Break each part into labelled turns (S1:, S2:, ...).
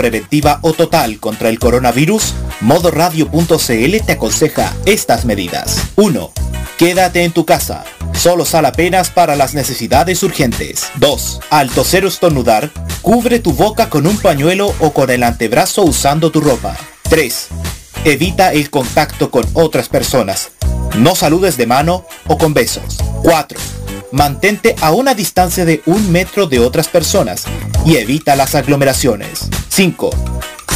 S1: preventiva o total contra el coronavirus, modoradio.cl te aconseja estas medidas. 1. Quédate en tu casa. Solo sal apenas para las necesidades urgentes. 2. Al toser o estornudar, cubre tu boca con un pañuelo o con el antebrazo usando tu ropa. 3. Evita el contacto con otras personas. No saludes de mano o con besos. 4. Mantente a una distancia de un metro de otras personas y evita las aglomeraciones. 5.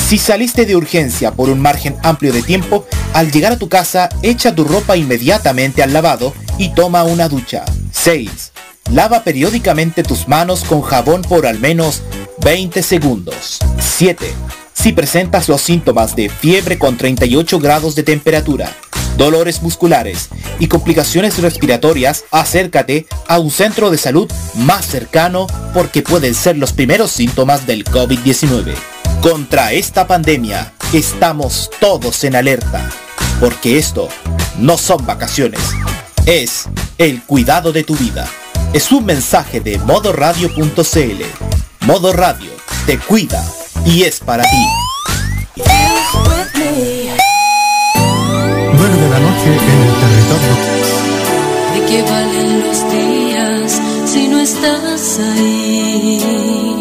S1: Si saliste de urgencia por un margen amplio de tiempo, al llegar a tu casa echa tu ropa inmediatamente al lavado y toma una ducha. 6. Lava periódicamente tus manos con jabón por al menos 20 segundos. 7. Si presentas los síntomas de fiebre con 38 grados de temperatura, dolores musculares y complicaciones respiratorias, acércate a un centro de salud más cercano porque pueden ser los primeros síntomas del COVID-19. Contra esta pandemia estamos todos en alerta, porque esto no son vacaciones, es el cuidado de tu vida. Es un mensaje de modoradio.cl. Modo Radio te cuida y es para ti.
S2: 9 de la noche en el territorio.
S3: ¿De qué valen los días si no estás ahí?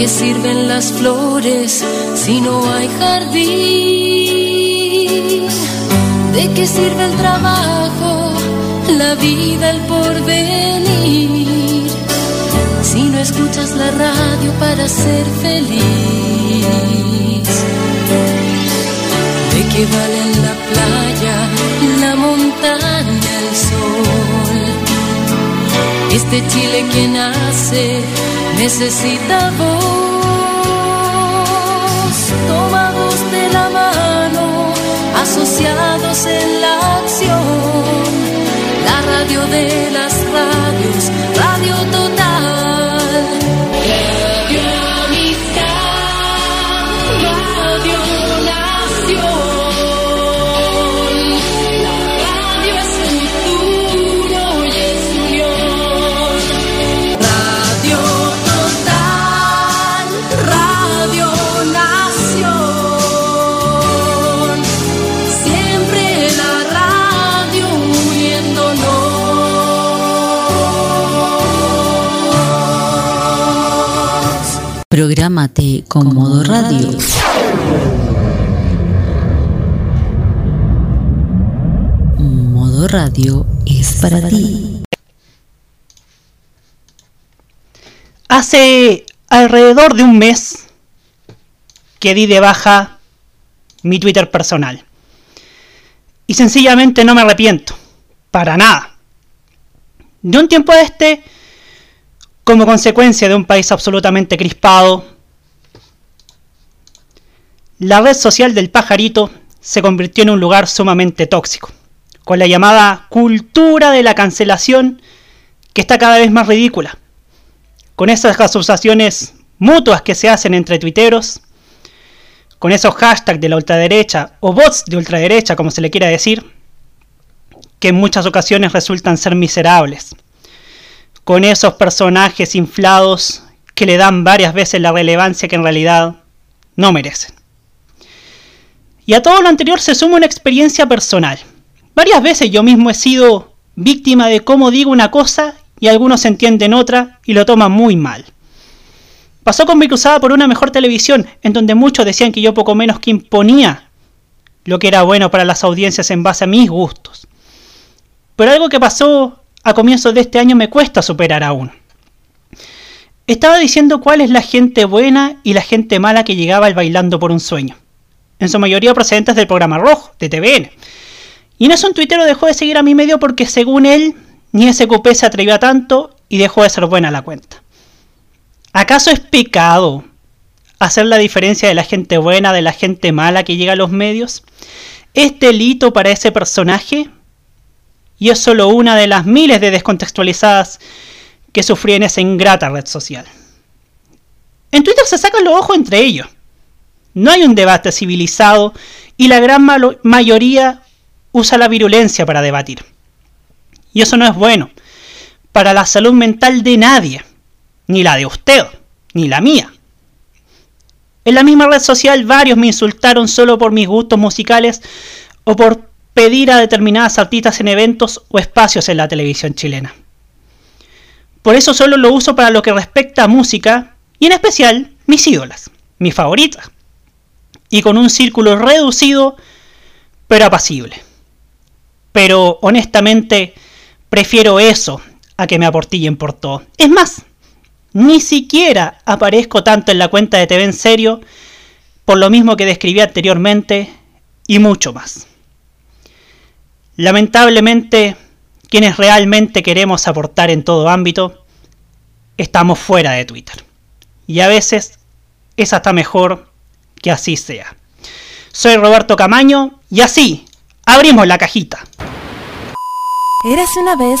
S3: ¿De qué sirven las flores si no hay jardín? ¿De qué sirve el trabajo, la vida, el porvenir? Si no escuchas la radio para ser feliz. ¿De qué valen la playa, la montaña, Este Chile que nace necesita voz, tomados de la mano, asociados en la acción. La radio de las radios, Radio Total.
S4: Prográmate con Modo Radio. Modo Radio es para ti.
S5: Hace alrededor de un mes que di de baja mi Twitter personal. Y sencillamente no me arrepiento. Para nada. De un tiempo a este, como consecuencia de un país absolutamente crispado, la red social del pajarito se convirtió en un lugar sumamente tóxico, con la llamada cultura de la cancelación que está cada vez más ridícula, con esas asociaciones mutuas que se hacen entre tuiteros, con esos hashtags de la ultraderecha o bots de ultraderecha, como se le quiera decir, que en muchas ocasiones resultan ser miserables, con esos personajes inflados que le dan varias veces la relevancia que en realidad no merecen. Y a todo lo anterior se suma una experiencia personal. Varias veces yo mismo he sido víctima de cómo digo una cosa y algunos entienden otra y lo toman muy mal. Pasó con mi cruzada por una mejor televisión, en donde muchos decían que yo poco menos que imponía lo que era bueno para las audiencias en base a mis gustos. Pero algo que pasó a comienzos de este año me cuesta superar aún. Estaba diciendo cuál es la gente buena y la gente mala que llegaba al bailando por un sueño. En su mayoría procedentes del programa rojo, de TVN. Y en eso un tuitero dejó de seguir a mi medio porque según él, ni SQP se atrevió a tanto y dejó de ser buena la cuenta. ¿Acaso es pecado hacer la diferencia de la gente buena de la gente mala que llega a los medios? ¿Es delito para ese personaje? Y es solo una de las miles de descontextualizadas que sufrí en esa ingrata red social. En Twitter se sacan los ojos entre ellos. No hay un debate civilizado y la gran mayoría usa la virulencia para debatir. Y eso no es bueno para la salud mental de nadie, ni la de usted, ni la mía. En la misma red social varios me insultaron solo por mis gustos musicales o por pedir a determinadas artistas en eventos o espacios en la televisión chilena. Por eso solo lo uso para lo que respecta a música y en especial mis ídolas, mis favoritas. Y con un círculo reducido pero apacible. Pero honestamente prefiero eso a que me aportillen por todo. Es más, ni siquiera aparezco tanto en la cuenta de TV en serio, por lo mismo que describí anteriormente y mucho más. Lamentablemente, quienes realmente queremos aportar en todo ámbito, estamos fuera de Twitter. Y a veces es hasta mejor que así sea. Soy Roberto Camaño y así abrimos la cajita.
S6: Érase una vez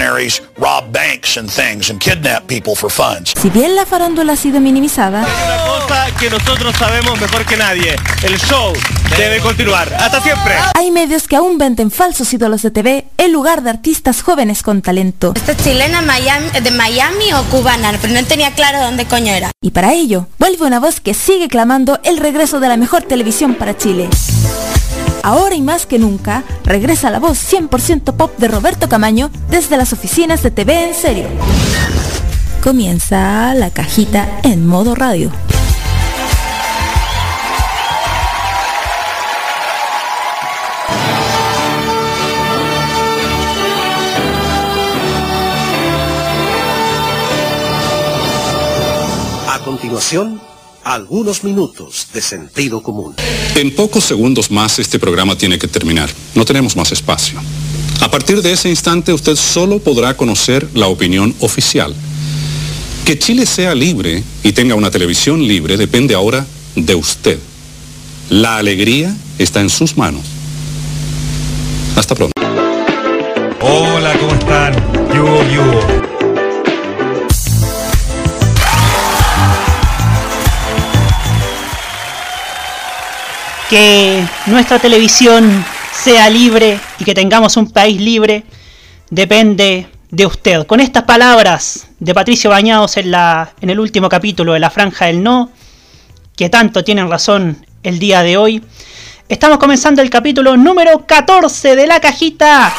S7: revolutionaries rob banks and things and kidnap people for funds.
S6: Si bien la farándula ha sido minimizada,
S8: Hay una cosa que nosotros sabemos mejor que nadie. El show debe continuar. Hasta siempre.
S6: hay medios que aún venden falsos ídolos de TV en lugar de artistas jóvenes con talento.
S9: ¿Esta es chilena Miami, de Miami o cubana? Pero no tenía claro dónde coño era.
S6: Y para ello, vuelve una voz que sigue clamando el regreso de la mejor televisión para Chile. Ahora y más que nunca, regresa la voz 100% pop de Roberto Camaño desde las oficinas de TV en serio. Comienza la cajita en modo radio.
S10: A continuación, algunos minutos de sentido común.
S11: En pocos segundos más este programa tiene que terminar. No tenemos más espacio. A partir de ese instante usted solo podrá conocer la opinión oficial. Que Chile sea libre y tenga una televisión libre depende ahora de usted. La alegría está en sus manos. Hasta pronto.
S12: Hola, ¿cómo están? Yugo, yugo.
S5: Que nuestra televisión sea libre y que tengamos un país libre depende de usted. Con estas palabras de Patricio Bañados en, la, en el último capítulo de La Franja del No, que tanto tienen razón el día de hoy, estamos comenzando el capítulo número 14 de la cajita,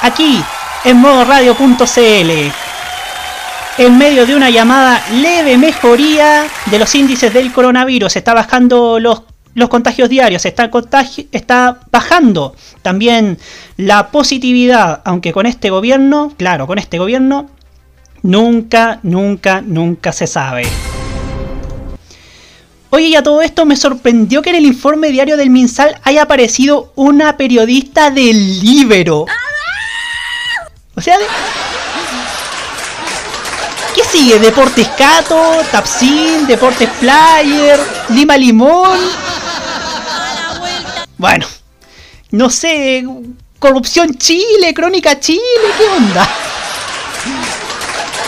S5: aquí en modoradio.cl. En medio de una llamada leve mejoría de los índices del coronavirus, está bajando los los contagios diarios, está, bajando también la positividad, aunque con este gobierno, claro, con este gobierno, nunca, nunca, nunca se sabe. Oye, y a todo esto me sorprendió que en el informe diario del Minsal haya aparecido una periodista del Libero. O sea, de... ¿qué sigue? Deportes Cato, Tapsin, Deportes Player, Lima Limón. Bueno, no sé, corrupción Chile, crónica Chile, ¿qué onda?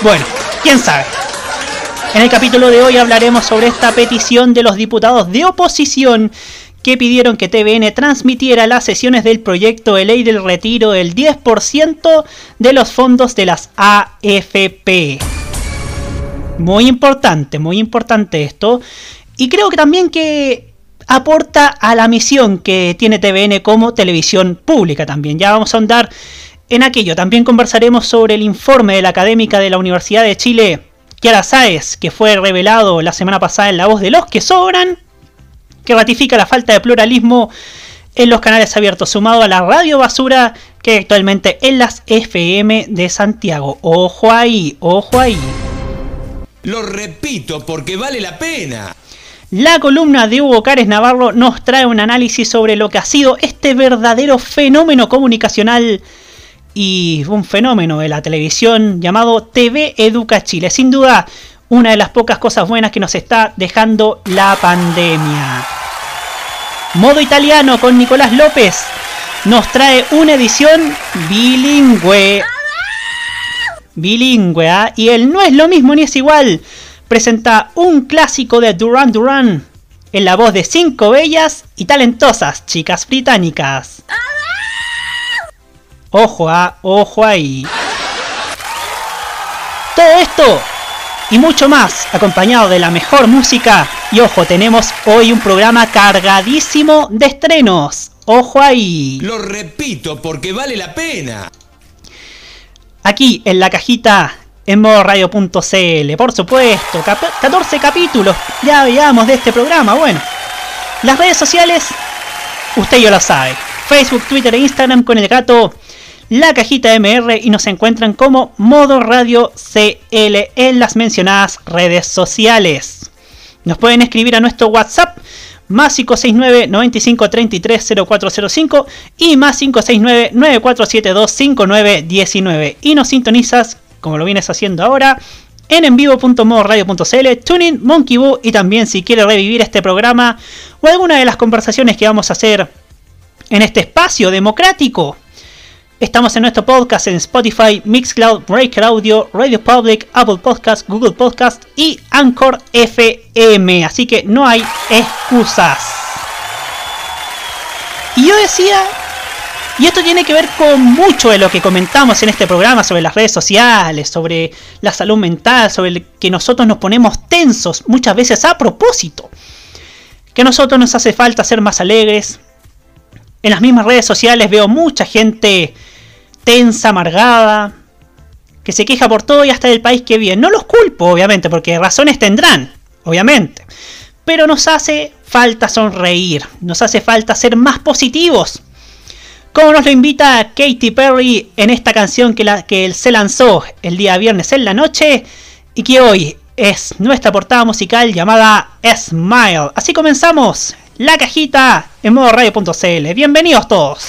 S5: Bueno, quién sabe. En el capítulo de hoy hablaremos sobre esta petición de los diputados de oposición que pidieron que TVN transmitiera las sesiones del proyecto de ley del retiro del 10% de los fondos de las AFP. Muy importante, muy importante esto. Y creo que también que aporta a la misión que tiene TVN como televisión pública también. Ya vamos a andar en aquello. También conversaremos sobre el informe de la académica de la Universidad de Chile, Kiara Sáez, que fue revelado la semana pasada en La Voz de los que Sobran, que ratifica la falta de pluralismo en los canales abiertos, sumado a la radio basura que hay actualmente en las FM de Santiago. Ojo ahí, ojo ahí.
S13: Lo repito porque vale la pena.
S5: La columna de Hugo Cárez Navarro nos trae un análisis sobre lo que ha sido este verdadero fenómeno comunicacional y un fenómeno de la televisión llamado TV Educa Chile. Sin duda, una de las pocas cosas buenas que nos está dejando la pandemia. Modo italiano con Nicolás López nos trae una edición bilingüe. Bilingüe, ¿ah? Y él no es lo mismo ni es igual. Presenta un clásico de Duran Duran en la voz de cinco bellas y talentosas chicas británicas. Ojo, ah, ojo ahí. Todo esto y mucho más, acompañado de la mejor música. Y ojo, tenemos hoy un programa cargadísimo de estrenos. Ojo ahí.
S13: Lo repito porque vale la pena.
S5: Aquí en la cajita en modo radio.cl, por supuesto, 14 capítulos, ya veamos de este programa. Bueno, las redes sociales, usted ya lo sabe. Facebook, Twitter e Instagram con el gato la cajita MR y nos encuentran como Modo Radio CL en las mencionadas redes sociales. Nos pueden escribir a nuestro WhatsApp más 569 95 33 0405 y más 569 9472 5919 y nos sintonizas como lo vienes haciendo ahora en envivo.modoradio.cl, Tuning, Monkey Boo y también si quieres revivir este programa o alguna de las conversaciones que vamos a hacer en este espacio democrático Estamos en nuestro podcast en Spotify, Mixcloud, Breaker Audio, Radio Public, Apple Podcast, Google Podcast y Anchor FM. Así que no hay excusas. Y yo decía, y esto tiene que ver con mucho de lo que comentamos en este programa sobre las redes sociales, sobre la salud mental, sobre que nosotros nos ponemos tensos muchas veces a propósito. Que a nosotros nos hace falta ser más alegres. En las mismas redes sociales veo mucha gente tensa, amargada, que se queja por todo y hasta del país que vive. No los culpo, obviamente, porque razones tendrán, obviamente. Pero nos hace falta sonreír, nos hace falta ser más positivos. Como nos lo invita Katy Perry en esta canción que, que se lanzó el día viernes en la noche y que hoy es nuestra portada musical llamada Smile. Así comenzamos la cajita en modo radio.cl. Bienvenidos todos.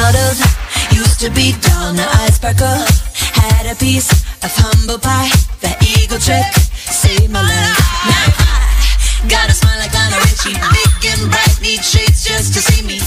S14: remodeled. Used to be dull, now I sparkle. Had a piece of humble pie. The eagle trick saved my life. Now I got a smile like Lionel Richie. Big and bright, need shades just to see me.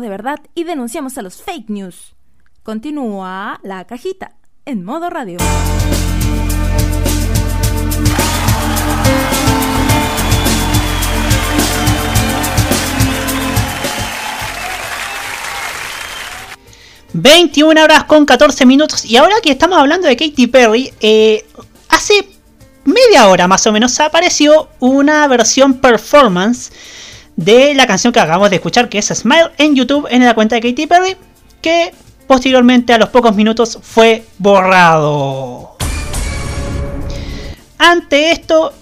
S6: De verdad y denunciamos a los fake news. Continúa la cajita en modo radio.
S5: ...21 horas con 14 minutos... ...y ahora que estamos hablando de Katy Perry... Eh, ...hace media hora más o menos... ...apareció una versión performance... ...de la canción que acabamos de escuchar... ...que es Smile en YouTube... ...en la cuenta de Katy Perry... ...que posteriormente a los pocos minutos fue borrado. Ante esto,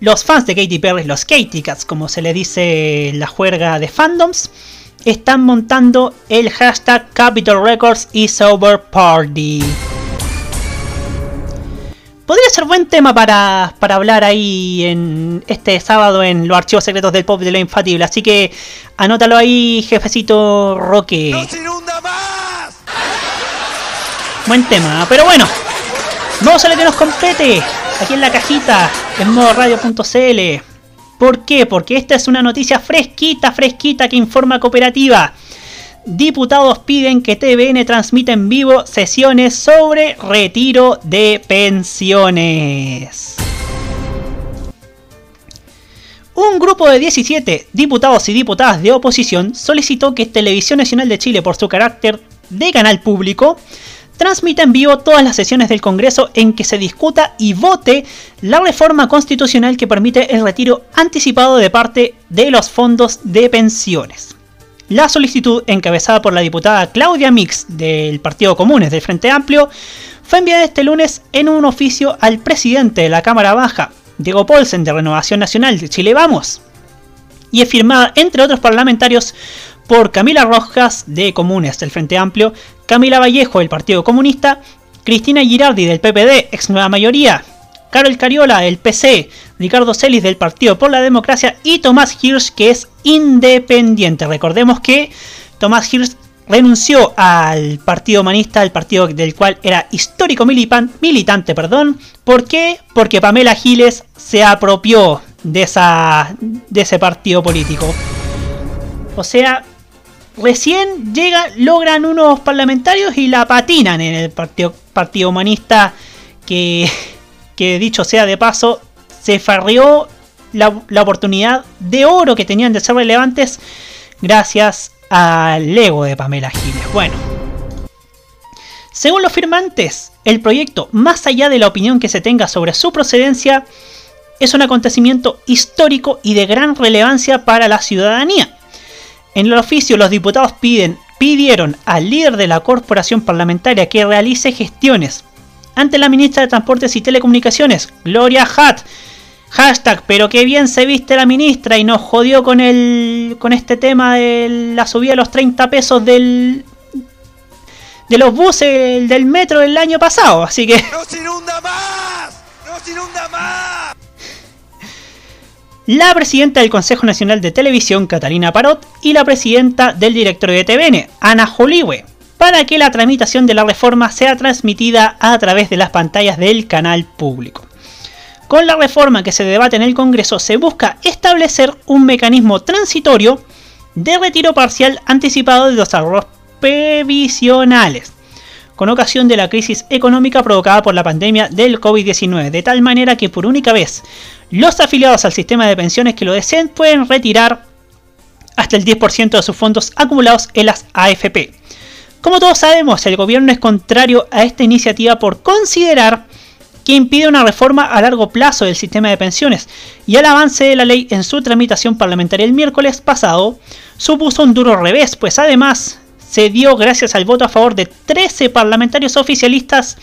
S5: los fans de Katy Perry, los Katy Cats, como se le dice en la juerga de fandoms, están montando el hashtag Capitol Records y Sober Party. Podría ser buen tema para, para hablar ahí en este sábado en los archivos secretos del pop de lo infatible. Así que anótalo ahí, jefecito Roque. Buen tema, pero bueno, vamos a lo que nos compete aquí en la cajita en modo radio.cl. ¿Por qué? Porque esta es una noticia fresquita, fresquita que informa cooperativa. Diputados piden que TVN transmita en vivo sesiones sobre retiro de pensiones. Un grupo de 17 diputados y diputadas de oposición solicitó que Televisión Nacional de Chile, por su carácter de canal público, transmite en vivo todas las sesiones del Congreso en que se discuta y vote la reforma constitucional que permite el retiro anticipado de parte de los fondos de pensiones. La solicitud, encabezada por la diputada Claudia Mix del Partido Comunes del Frente Amplio, fue enviada este lunes en un oficio al presidente de la Cámara Baja, Diego Polsen de Renovación Nacional de Chile Vamos, y es firmada, entre otros parlamentarios, por Camila Rojas de Comunes del Frente Amplio, Camila Vallejo del Partido Comunista, Cristina Girardi del PPD, ex nueva mayoría, Carol Cariola del PC, Ricardo Celis del Partido por la Democracia y Tomás Hirsch que es independiente. Recordemos que Tomás Hirsch renunció al Partido Humanista, al partido del cual era histórico militante. Perdón. ¿Por qué? Porque Pamela Giles se apropió de, esa, de ese partido político. O sea, recién llega, logran unos parlamentarios y la patinan en el Partido, partido Humanista que, que dicho sea de paso, se farrió la, oportunidad de oro que tenían de ser relevantes gracias al ego de Pamela Giles. Bueno, según los firmantes, el proyecto, más allá de la opinión que se tenga sobre su procedencia, es un acontecimiento histórico y de gran relevancia para la ciudadanía en el oficio, los diputados piden, pidieron al líder de la corporación parlamentaria que realice gestiones ante la ministra de Transportes y Telecomunicaciones, Gloria Hatt. Hashtag, pero qué bien se viste la ministra y nos jodió con el con este tema de la subida de los 30 pesos del de los buses del metro del año pasado, así que
S15: ¡No se inunda más! ¡No se inunda más!
S5: la presidenta del Consejo Nacional de Televisión, Catalina Parot, y la presidenta del directorio de TVN, Ana Joliwe, para que la tramitación de la reforma sea transmitida a través de las pantallas del canal público. Con la reforma que se debate en el Congreso se busca establecer un mecanismo transitorio de retiro parcial anticipado de los ahorros previsionales, con ocasión de la crisis económica provocada por la pandemia del COVID-19, de tal manera que por única vez los afiliados al sistema de pensiones que lo deseen pueden retirar hasta el 10% de sus fondos acumulados en las AFP. Como todos sabemos, el gobierno es contrario a esta iniciativa por considerar que impide una reforma a largo plazo del sistema de pensiones y el avance de la ley en su tramitación parlamentaria el miércoles pasado supuso un duro revés, pues además se dio gracias al voto a favor de 13 parlamentarios oficialistas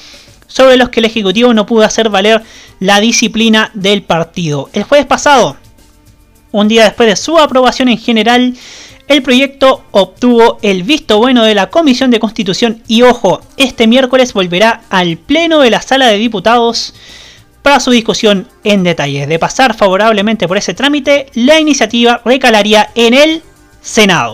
S5: sobre los que el Ejecutivo no pudo hacer valer la disciplina del partido. El jueves pasado, un día después de su aprobación en general, el proyecto obtuvo el visto bueno de la Comisión de Constitución y ojo, este miércoles volverá al Pleno de la Sala de Diputados para su discusión en detalle. De pasar favorablemente por ese trámite, la iniciativa recalaría en el Senado.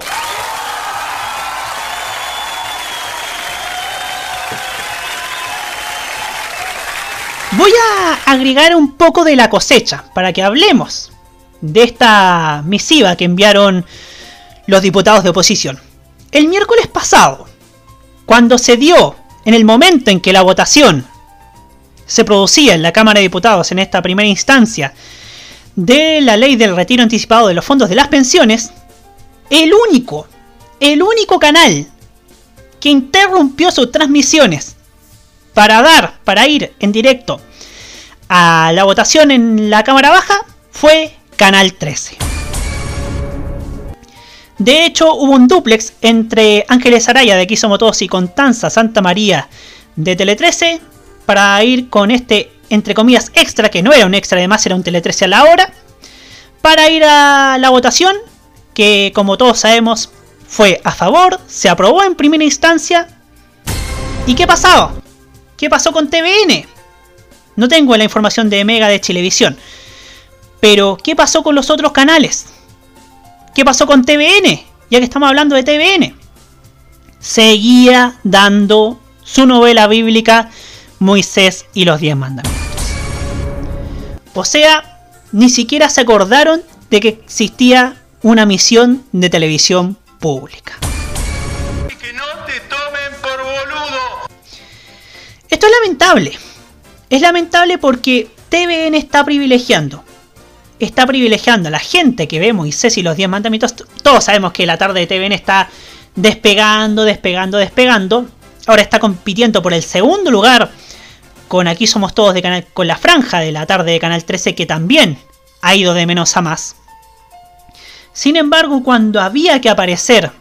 S5: Voy a agregar un poco de la cosecha para que hablemos de esta misiva que enviaron los diputados de oposición. El miércoles pasado, cuando se dio, en el momento en que la votación se producía en la Cámara de Diputados en esta primera instancia de la ley del retiro anticipado de los fondos de las pensiones, el único, el único canal que interrumpió sus transmisiones para dar, para ir en directo a la votación en la Cámara Baja fue Canal 13. De hecho, hubo un duplex entre Ángeles Araya de Quiso Motos y Constanza Santa María de Tele 13 para ir con este, entre comillas, extra, que no era un extra, además era un Tele 13 a la hora, para ir a la votación, que como todos sabemos fue a favor, se aprobó en primera instancia. ¿Y qué pasaba? ¿Qué pasó con TVN? No tengo la información de Mega de Televisión. Pero, ¿qué pasó con los otros canales? ¿Qué pasó con TVN? Ya que estamos hablando de TVN. Seguía dando su novela bíblica Moisés y los diez mandamientos. O sea, ni siquiera se acordaron de que existía una misión de televisión pública. Que no te tomen por boludo. Esto es lamentable. Es lamentable porque TVN está privilegiando. Está privilegiando a la gente que ve Moisés y los 10 mandamientos. Todos sabemos que la tarde de TVN está despegando, despegando, despegando. Ahora está compitiendo por el segundo lugar con Aquí Somos Todos de Canal, con la franja de la tarde de Canal 13 que también ha ido de menos a más. Sin embargo, cuando había que aparecer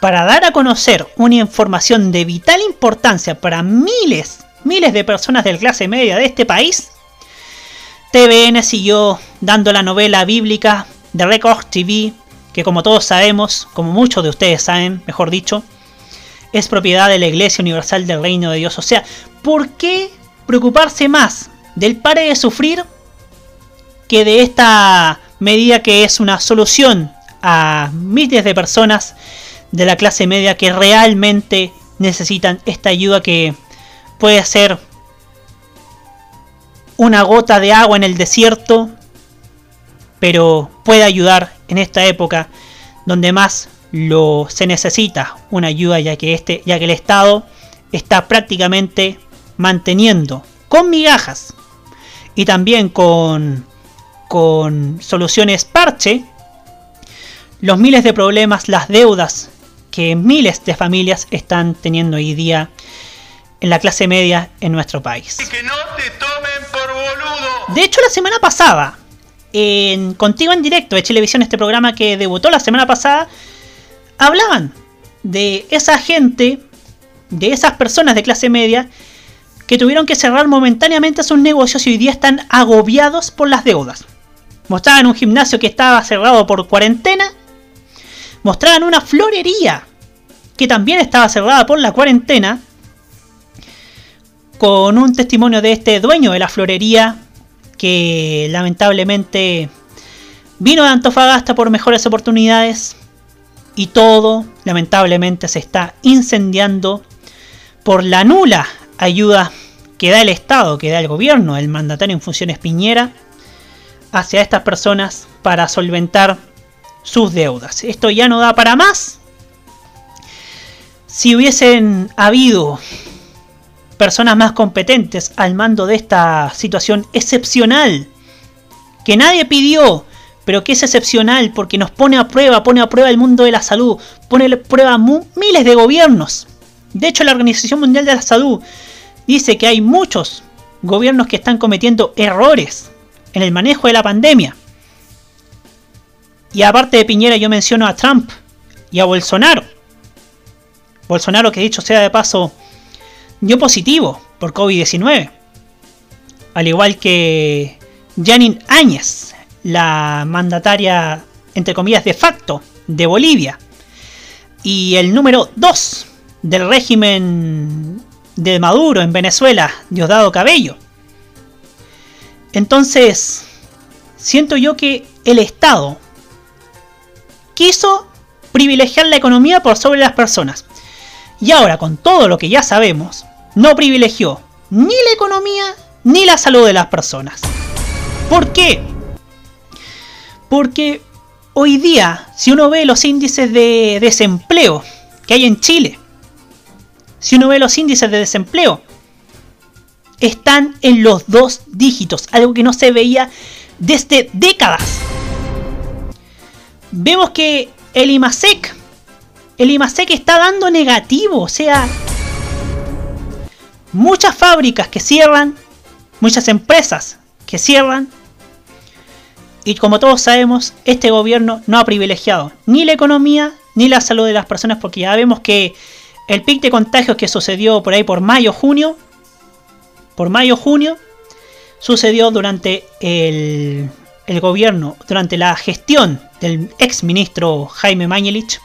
S5: para dar a conocer una información de vital importancia para miles, miles de personas de clase media de este país, TVN siguió dando la novela bíblica de Record TV, que como todos sabemos, como muchos de ustedes saben, mejor dicho, es propiedad de la Iglesia Universal del Reino de Dios. O sea, ¿por qué preocuparse más del pare de sufrir que de esta medida que es una solución a miles de personas de la clase media que realmente necesitan esta ayuda que puede ser una gota de agua en el desierto, pero puede ayudar en esta época donde más lo se necesita una ayuda ya que este ya que el Estado está prácticamente manteniendo con migajas y también con con soluciones parche los miles de problemas, las deudas que miles de familias están teniendo hoy día en la clase media en nuestro país. De hecho, la semana pasada, en Contigo en Directo de Televisión, este programa que debutó la semana pasada, hablaban de esa gente, de esas personas de clase media, que tuvieron que cerrar momentáneamente sus negocios y hoy día están agobiados por las deudas. Mostraban un gimnasio que estaba cerrado por cuarentena mostraban una florería que también estaba cerrada por la cuarentena, con un testimonio de este dueño de la florería que lamentablemente vino de Antofagasta por mejores oportunidades y todo lamentablemente se está incendiando por la nula ayuda que da el Estado, que da el gobierno, el mandatario en funciones Piñera, hacia estas personas para solventar sus deudas. Esto ya no da para más. Si hubiesen habido personas más competentes al mando de esta situación excepcional, que nadie pidió, pero que es excepcional porque nos pone a prueba, pone a prueba el mundo de la salud, pone a prueba miles de gobiernos. De hecho, la Organización Mundial de la Salud dice que hay muchos gobiernos que están cometiendo errores en el manejo de la pandemia. Y aparte de Piñera yo menciono a Trump y a Bolsonaro. Bolsonaro que dicho sea de paso dio positivo por COVID-19. Al igual que Janine Áñez, la mandataria, entre comillas, de facto de Bolivia. Y el número 2 del régimen de Maduro en Venezuela, Diosdado Cabello. Entonces, siento yo que el Estado quiso privilegiar la economía por sobre las personas. Y ahora, con todo lo que ya sabemos, no privilegió ni la economía ni la salud de las personas. ¿Por qué? Porque hoy día, si uno ve los índices de desempleo que hay en Chile, si uno ve los índices de desempleo, están en los dos dígitos, algo que no se veía desde décadas. Vemos que el IMASEC, el IMASEC está dando negativo, o sea, muchas fábricas que cierran, muchas empresas que cierran, y como todos sabemos, este gobierno no ha privilegiado ni la economía ni la salud de las personas porque ya vemos que el pic de contagios que sucedió por ahí por mayo-junio, por mayo-junio, sucedió durante el, el, gobierno, durante la gestión del ex ministro Jaime Mañelich,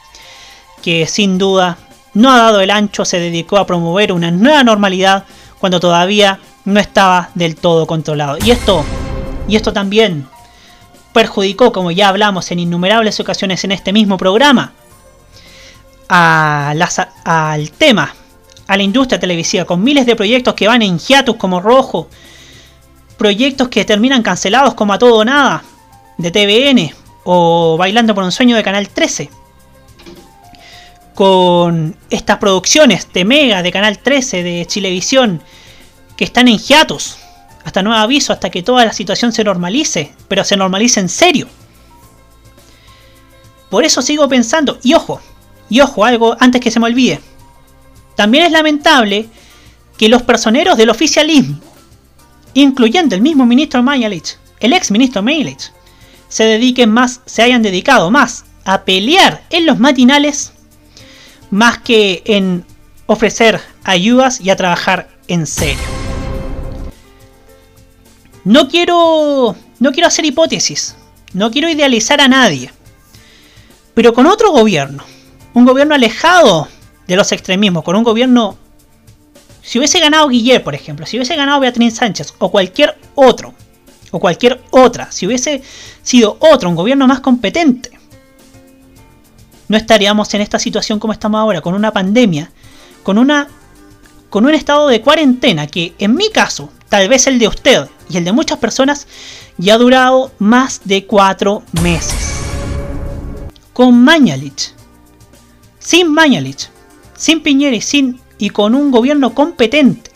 S5: que sin duda no ha dado el ancho, se dedicó a promover una nueva normalidad cuando todavía no estaba del todo controlado. Y esto, y esto también perjudicó, como ya hablamos en innumerables ocasiones en este mismo programa, a al tema, a la industria televisiva, con miles de proyectos que van en hiatus como rojo, proyectos que terminan cancelados como a todo o nada, de TVN, o Bailando por un sueño de Canal 13. Con estas producciones de Mega, de Canal 13, de Chilevisión, que están en hiatus hasta nuevo aviso, hasta que toda la situación se normalice, pero se normalice en serio. Por eso sigo pensando, y ojo, y ojo, algo antes que se me olvide. También es lamentable que los personeros del oficialismo, incluyendo el mismo ministro Mayalich, el ex ministro Mayalich, se dediquen más, se hayan dedicado más a pelear en los matinales más que en ofrecer ayudas y a trabajar en serio. No quiero. No quiero hacer hipótesis. No quiero idealizar a nadie. Pero con otro gobierno. Un gobierno alejado de los extremismos. Con un gobierno. Si hubiese ganado Guillermo, por ejemplo. Si hubiese ganado Beatriz Sánchez. O cualquier otro. O cualquier otra. Si hubiese sido otro. Un gobierno más competente. No estaríamos en esta situación como estamos ahora. Con una pandemia. Con una. Con un estado de cuarentena. Que en mi caso. Tal vez el de usted y el de muchas personas ya ha durado más de cuatro meses. Con Mañalich, sin Mañalich, sin Piñera sin, y con un gobierno competente,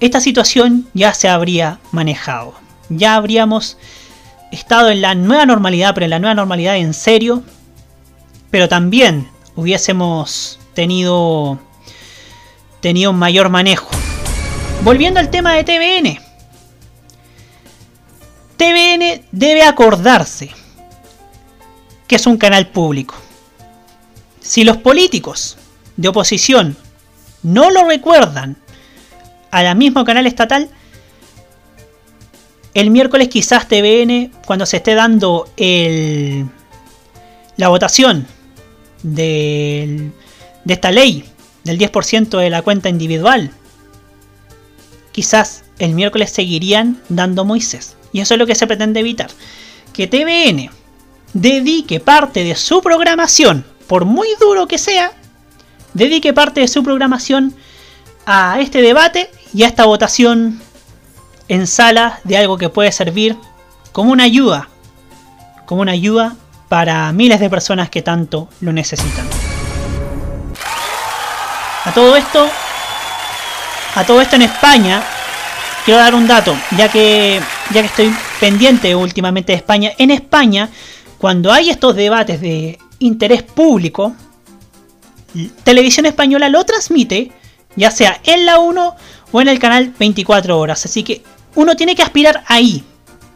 S5: esta situación ya se habría manejado. Ya habríamos estado en la nueva normalidad, pero en la nueva normalidad en serio, pero también hubiésemos tenido, tenido un mayor manejo. Volviendo al tema de TVN, TVN debe acordarse que es un canal público. Si los políticos de oposición no lo recuerdan a la mismo canal estatal, el miércoles quizás TVN, cuando se esté dando el, la votación de, esta ley del 10% de la cuenta individual, quizás el miércoles seguirían dando Moisés. Y eso es lo que se pretende evitar. Que TVN dedique parte de su programación, por muy duro que sea, dedique parte de su programación a este debate y a esta votación en sala de algo que puede servir como una ayuda, como una ayuda para miles de personas que tanto lo necesitan. A todo esto, a todo esto en España, quiero dar un dato, ya que, ya que estoy pendiente últimamente de España. En España, cuando hay estos debates de interés público, Televisión Española lo transmite, ya sea en la 1 o en el canal 24 horas. Así que uno tiene que aspirar ahí,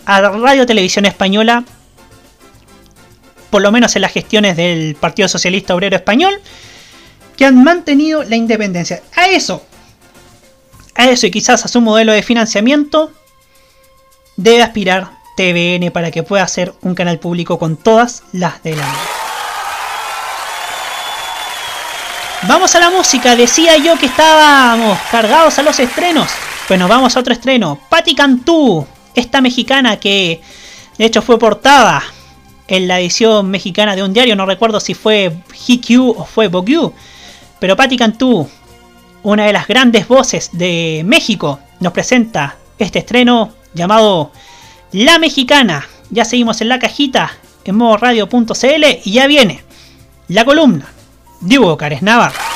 S5: a Radio Televisión Española, por lo menos en las gestiones del Partido Socialista Obrero Español, que han mantenido la independencia. A eso a eso y quizás a su modelo de financiamiento, debe aspirar TVN para que pueda ser un canal público con todas las de la. Vamos a la música, decía yo que estábamos cargados a los estrenos. Bueno, vamos a otro estreno. Patti Cantú, esta mexicana que de hecho fue portada en la edición mexicana de un diario, no recuerdo si fue GQ o fue Vogue, pero Patti Cantú una de las grandes voces de México, nos presenta este estreno llamado La Mexicana. Ya seguimos en la cajita en modoradio.cl y ya viene la columna Diego Caresnava.
S16: Dicen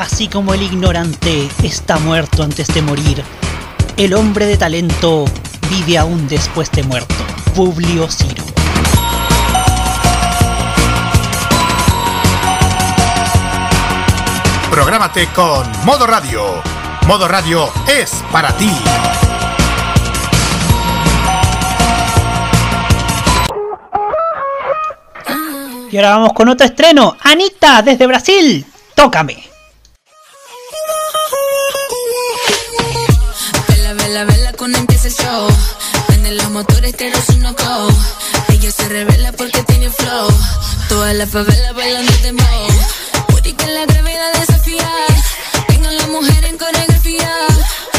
S5: Así como el ignorante está muerto antes de morir, el hombre de talento vive aún después de muerto. Publio Ciro.
S17: Prográmate con Modo Radio. Modo Radio es para ti.
S5: Y ahora vamos con otro estreno. Anita desde Brasil. Tócame.
S16: Vela, vela, cuando empieza el show. Prende
S18: de los motores que eres un go. Ella se revela porque tiene flow. Toda la favela bailando de mo. Puri que la gravedad desafía. Tengo la mujer en coreografía.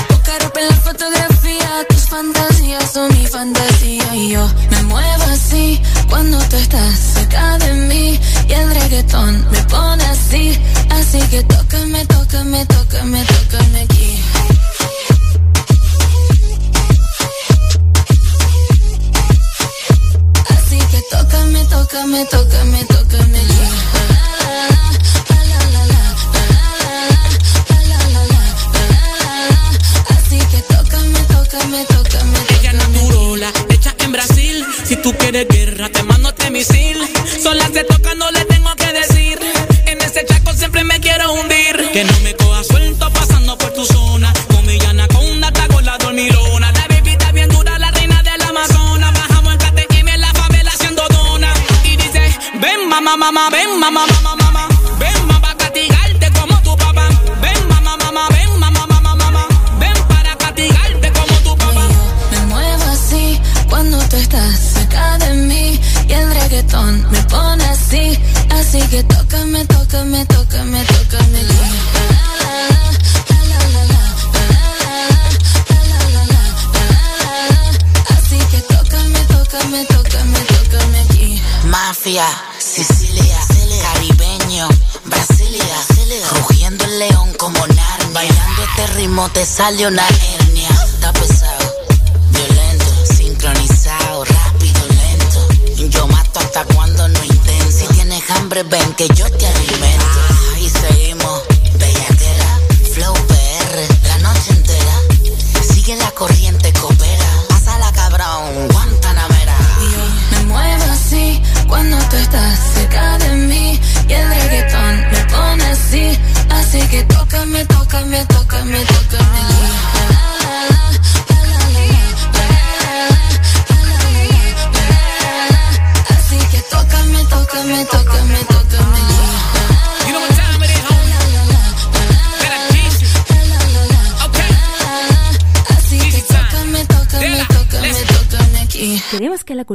S18: Poca ropa en la fotografía. Tus fantasías son mi fantasía. Y yo me muevo así cuando tú estás cerca de mí. Y el reggaetón me pone así. Así que tócame, tócame, tócame, tócame aquí. Que tócame, tócame, tócame, tócame aquí. Así que tócame, tócame, tócame.
S19: Ella naturola, hecha en Brasil. Si tú quieres guerra, te mando este misil. Sola se toca, no le tengo que decir. En ese chaco siempre me quiero hundir. Que no me
S20: Sicilia, caribeño, Brasilia, rugiendo el león como Narnia. Bailando este ritmo te sale una hernia. Está pesado, violento, sincronizado, rápido, lento. Yo mato hasta cuando no intento. Si tienes hambre, ven que yo te alimento.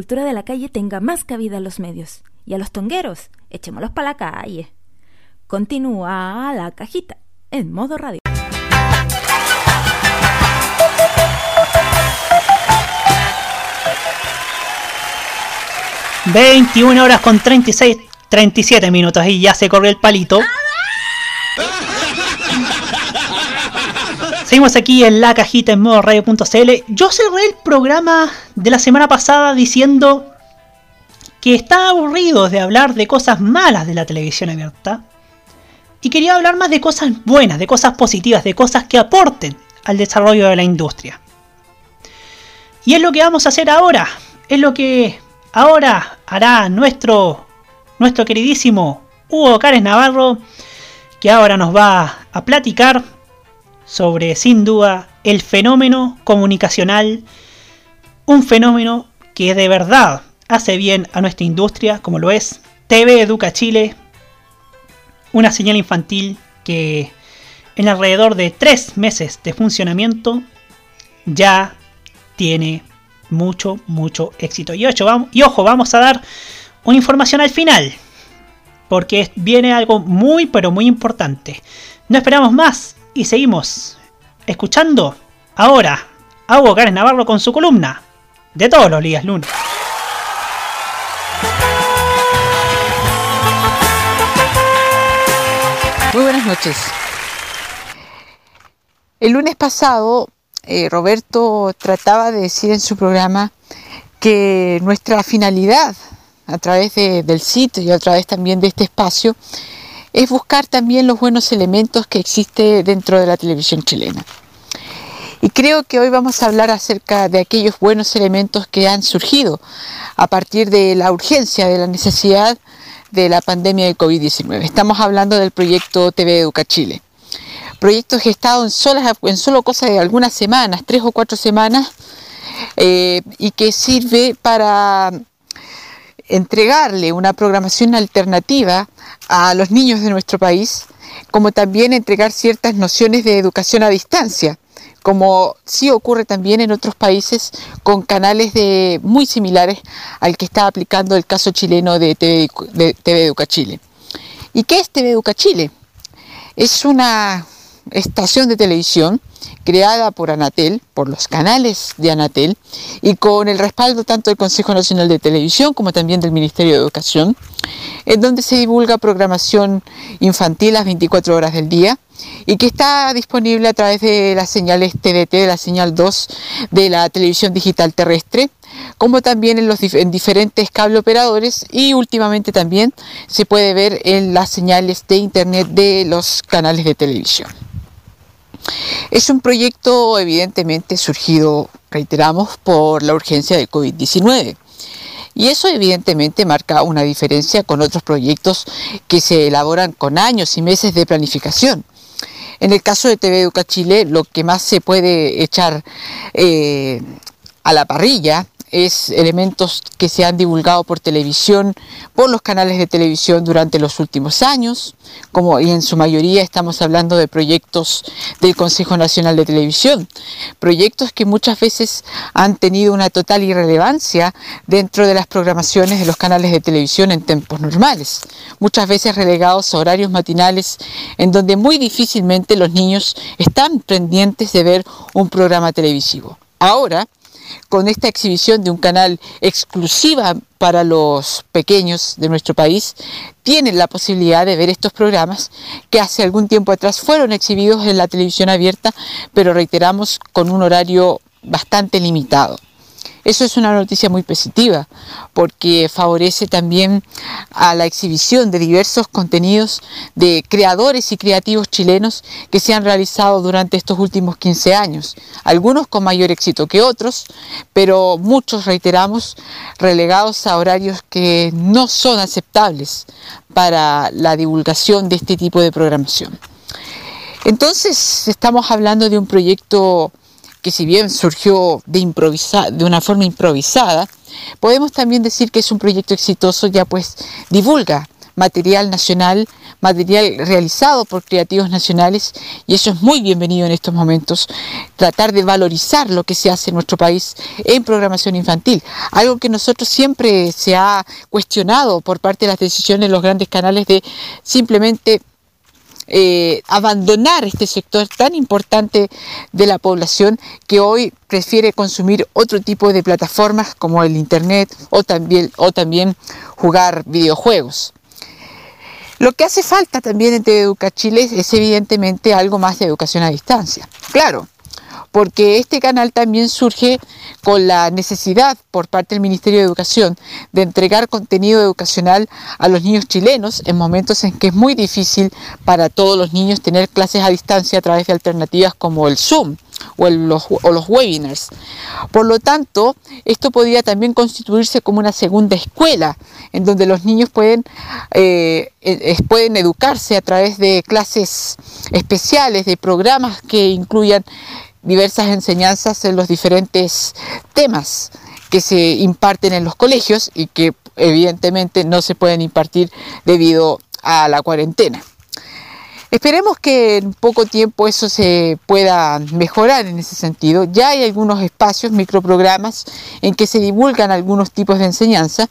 S6: Cultura de la calle tenga más cabida en los medios. Y a los tongueros, echémoslos para la calle. Continúa la cajita en modo radio.
S5: 21 horas con 36, 37 minutos y ya se corrió el palito. Seguimos aquí en la cajita en modo radio.cl. Yo cerré el programa de la semana pasada diciendo que estaba aburrido de hablar de cosas malas de la televisión abierta. Y quería hablar más de cosas buenas, de cosas positivas, de cosas que aporten al desarrollo de la industria. Y es lo que vamos a hacer ahora. Es lo que ahora hará nuestro, nuestro queridísimo Hugo Cárez Navarro, que ahora nos va a platicar sobre, sin duda, el fenómeno comunicacional. Un fenómeno que de verdad hace bien a nuestra industria, como lo es TV Educa Chile. Una señal infantil que en alrededor de tres meses de funcionamiento ya tiene mucho, mucho éxito. Y, ocho, y ojo, vamos a dar una información al final. Porque viene algo muy, pero muy importante. No esperamos más y seguimos escuchando ahora a Hugo Cárez Navarro con su columna de todos los días lunes.
S21: Muy buenas noches. El lunes pasado, eh, Roberto trataba de decir en su programa que nuestra finalidad a través de- del sitio y a través también de este espacio es buscar también los buenos elementos que existe dentro de la televisión chilena. Y creo que hoy vamos a hablar acerca de aquellos buenos elementos que han surgido a partir de la urgencia, de la necesidad de la pandemia de COVID-19. Estamos hablando del proyecto TV Educa Chile. Proyecto gestado en, solas, en solo cosa de algunas semanas, tres o cuatro semanas, eh, y que sirve para entregarle una programación alternativa a los niños de nuestro país, como también entregar ciertas nociones de educación a distancia como sí ocurre también en otros países con canales de, muy similares al que está aplicando el caso chileno de TV, de TV Educa Chile. ¿Y qué es TV Educa Chile? Es una estación de televisión creada por Anatel, por los canales de Anatel, y con el respaldo tanto del Consejo Nacional de Televisión como también del Ministerio de Educación, en donde se divulga programación infantil las 24 horas del día y que está disponible a través de las señales TDT, de la señal 2 de la televisión digital terrestre, como también en los en diferentes cable operadores y últimamente también se puede ver en las señales de internet de los canales de televisión. Es un proyecto evidentemente surgido, reiteramos, por la urgencia del COVID-19. Y eso evidentemente marca una diferencia con otros proyectos que se elaboran con años y meses de planificación. En el caso de TV Educa Chile, lo que más se puede echar eh, a la parrilla es elementos que se han divulgado por televisión, por los canales de televisión durante los últimos años, como y en su mayoría estamos hablando de proyectos del Consejo Nacional de Televisión, proyectos que muchas veces han tenido una total irrelevancia dentro de las programaciones de los canales de televisión en tiempos normales, muchas veces relegados a horarios matinales en donde muy difícilmente los niños están pendientes de ver un programa televisivo. Ahora, con esta exhibición de un canal exclusiva para los pequeños de nuestro país, tienen la posibilidad de ver estos programas que hace algún tiempo atrás fueron exhibidos en la televisión abierta, pero reiteramos con un horario bastante limitado. Eso es una noticia muy positiva porque favorece también a la exhibición de diversos contenidos de creadores y creativos chilenos que se han realizado durante estos últimos 15 años, algunos con mayor éxito que otros, pero muchos, reiteramos, relegados a horarios que no son aceptables para la divulgación de este tipo de programación. Entonces estamos hablando de un proyecto que si bien surgió de, de una forma improvisada, podemos también decir que es un proyecto exitoso, ya pues divulga material nacional, material realizado por creativos nacionales y eso es muy bienvenido en estos momentos, tratar de valorizar lo que se hace en nuestro país en programación infantil, algo que nosotros siempre se ha cuestionado por parte de las decisiones de los grandes canales de simplemente eh, abandonar este sector tan importante de la población que hoy prefiere consumir otro tipo de plataformas como el Internet o también, o también jugar videojuegos. Lo que hace falta también en Educa Chile es evidentemente algo más de educación a distancia. Claro, porque este canal también surge con la necesidad por parte del Ministerio de Educación de entregar contenido educacional a los niños chilenos en momentos en que es muy difícil para todos los niños tener clases a distancia a través de alternativas como el Zoom o, los, webinars. Por lo tanto, esto podría también constituirse como una segunda escuela, en donde los niños pueden, eh, eh, pueden educarse a través de clases especiales, de programas que incluyan diversas enseñanzas en los diferentes temas que se imparten en los colegios y que evidentemente no se pueden impartir debido a la cuarentena. Esperemos que en poco tiempo eso se pueda mejorar en ese sentido. Ya hay algunos espacios, microprogramas, en que se divulgan algunos tipos de enseñanza,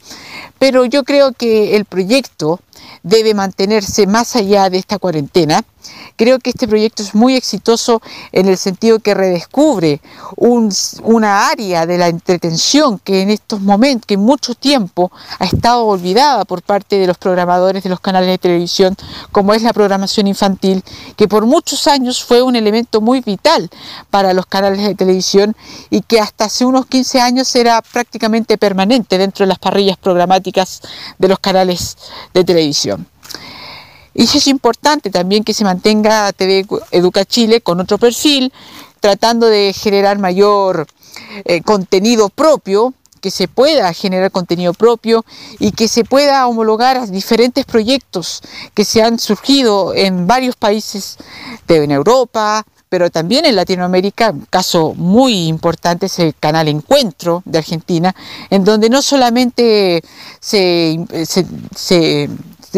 S21: pero yo creo que el proyecto debe mantenerse más allá de esta cuarentena Creo que este proyecto es muy exitoso en el sentido que redescubre una área de la entretención que en estos momentos, que mucho tiempo ha estado olvidada por parte de los programadores de los canales de televisión, como es la programación infantil, que por muchos años fue un elemento muy vital para los canales de televisión y que hasta hace unos 15 años era prácticamente permanente dentro de las parrillas programáticas de los canales de televisión. Y es importante también que se mantenga TV Educa Chile con otro perfil, tratando de generar mayor eh, contenido propio, que se pueda generar contenido propio y que se pueda homologar a diferentes proyectos que se han surgido en varios países de en Europa, pero también en Latinoamérica, un caso muy importante es el canal Encuentro de Argentina, en donde no solamente se,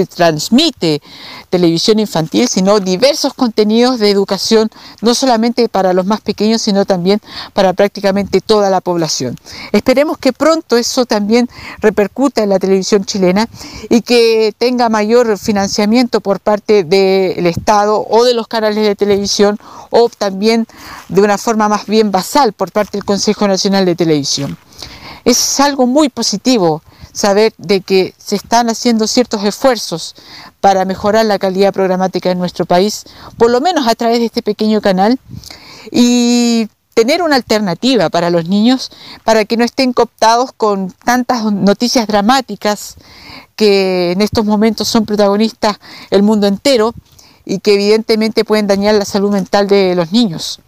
S21: transmite televisión infantil, sino diversos contenidos de educación, no solamente para los más pequeños, sino también para prácticamente toda la población. Esperemos que pronto eso también repercuta en la televisión chilena y que tenga mayor financiamiento por parte del Estado o de los canales de televisión o también de una forma más bien basal por parte del Consejo Nacional de Televisión. Es algo muy positivo saber de que se están haciendo ciertos esfuerzos para mejorar la calidad programática en nuestro país, por lo menos a través de este pequeño canal, y tener una alternativa para los niños, para que no estén cooptados con tantas noticias dramáticas que en estos momentos son protagonistas el mundo entero y que evidentemente pueden dañar la salud mental de los niños.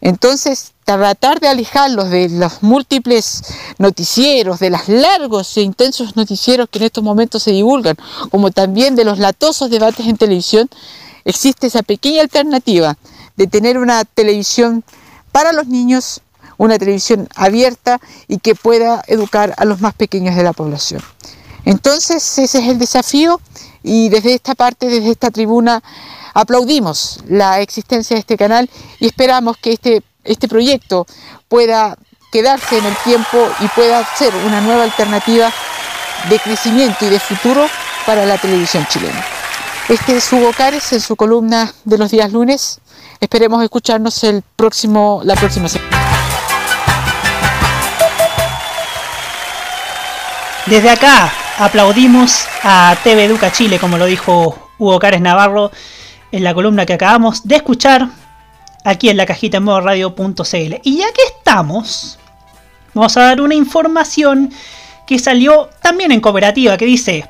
S21: Entonces, tratar de alejarlos de los múltiples noticieros, de los largos e intensos noticieros que en estos momentos se divulgan, como también de los latosos debates en televisión, existe esa pequeña alternativa de tener una televisión para los niños, una televisión abierta y que pueda educar a los más pequeños de la población. Entonces, ese es el desafío y desde esta parte, desde esta tribuna, aplaudimos la existencia de este canal y esperamos que este, este proyecto pueda quedarse en el tiempo y pueda ser una nueva alternativa de crecimiento y de futuro para la televisión chilena. Este es Hugo Cares en su columna de los días lunes. Esperemos escucharnos el próximo, la próxima semana.
S5: Desde acá aplaudimos a TV Educa Chile, como lo dijo Hugo Cares Navarro en la columna que acabamos de escuchar aquí en la cajita modo radio.cl. Y ya que estamos, vamos a dar una información que salió también en cooperativa que dice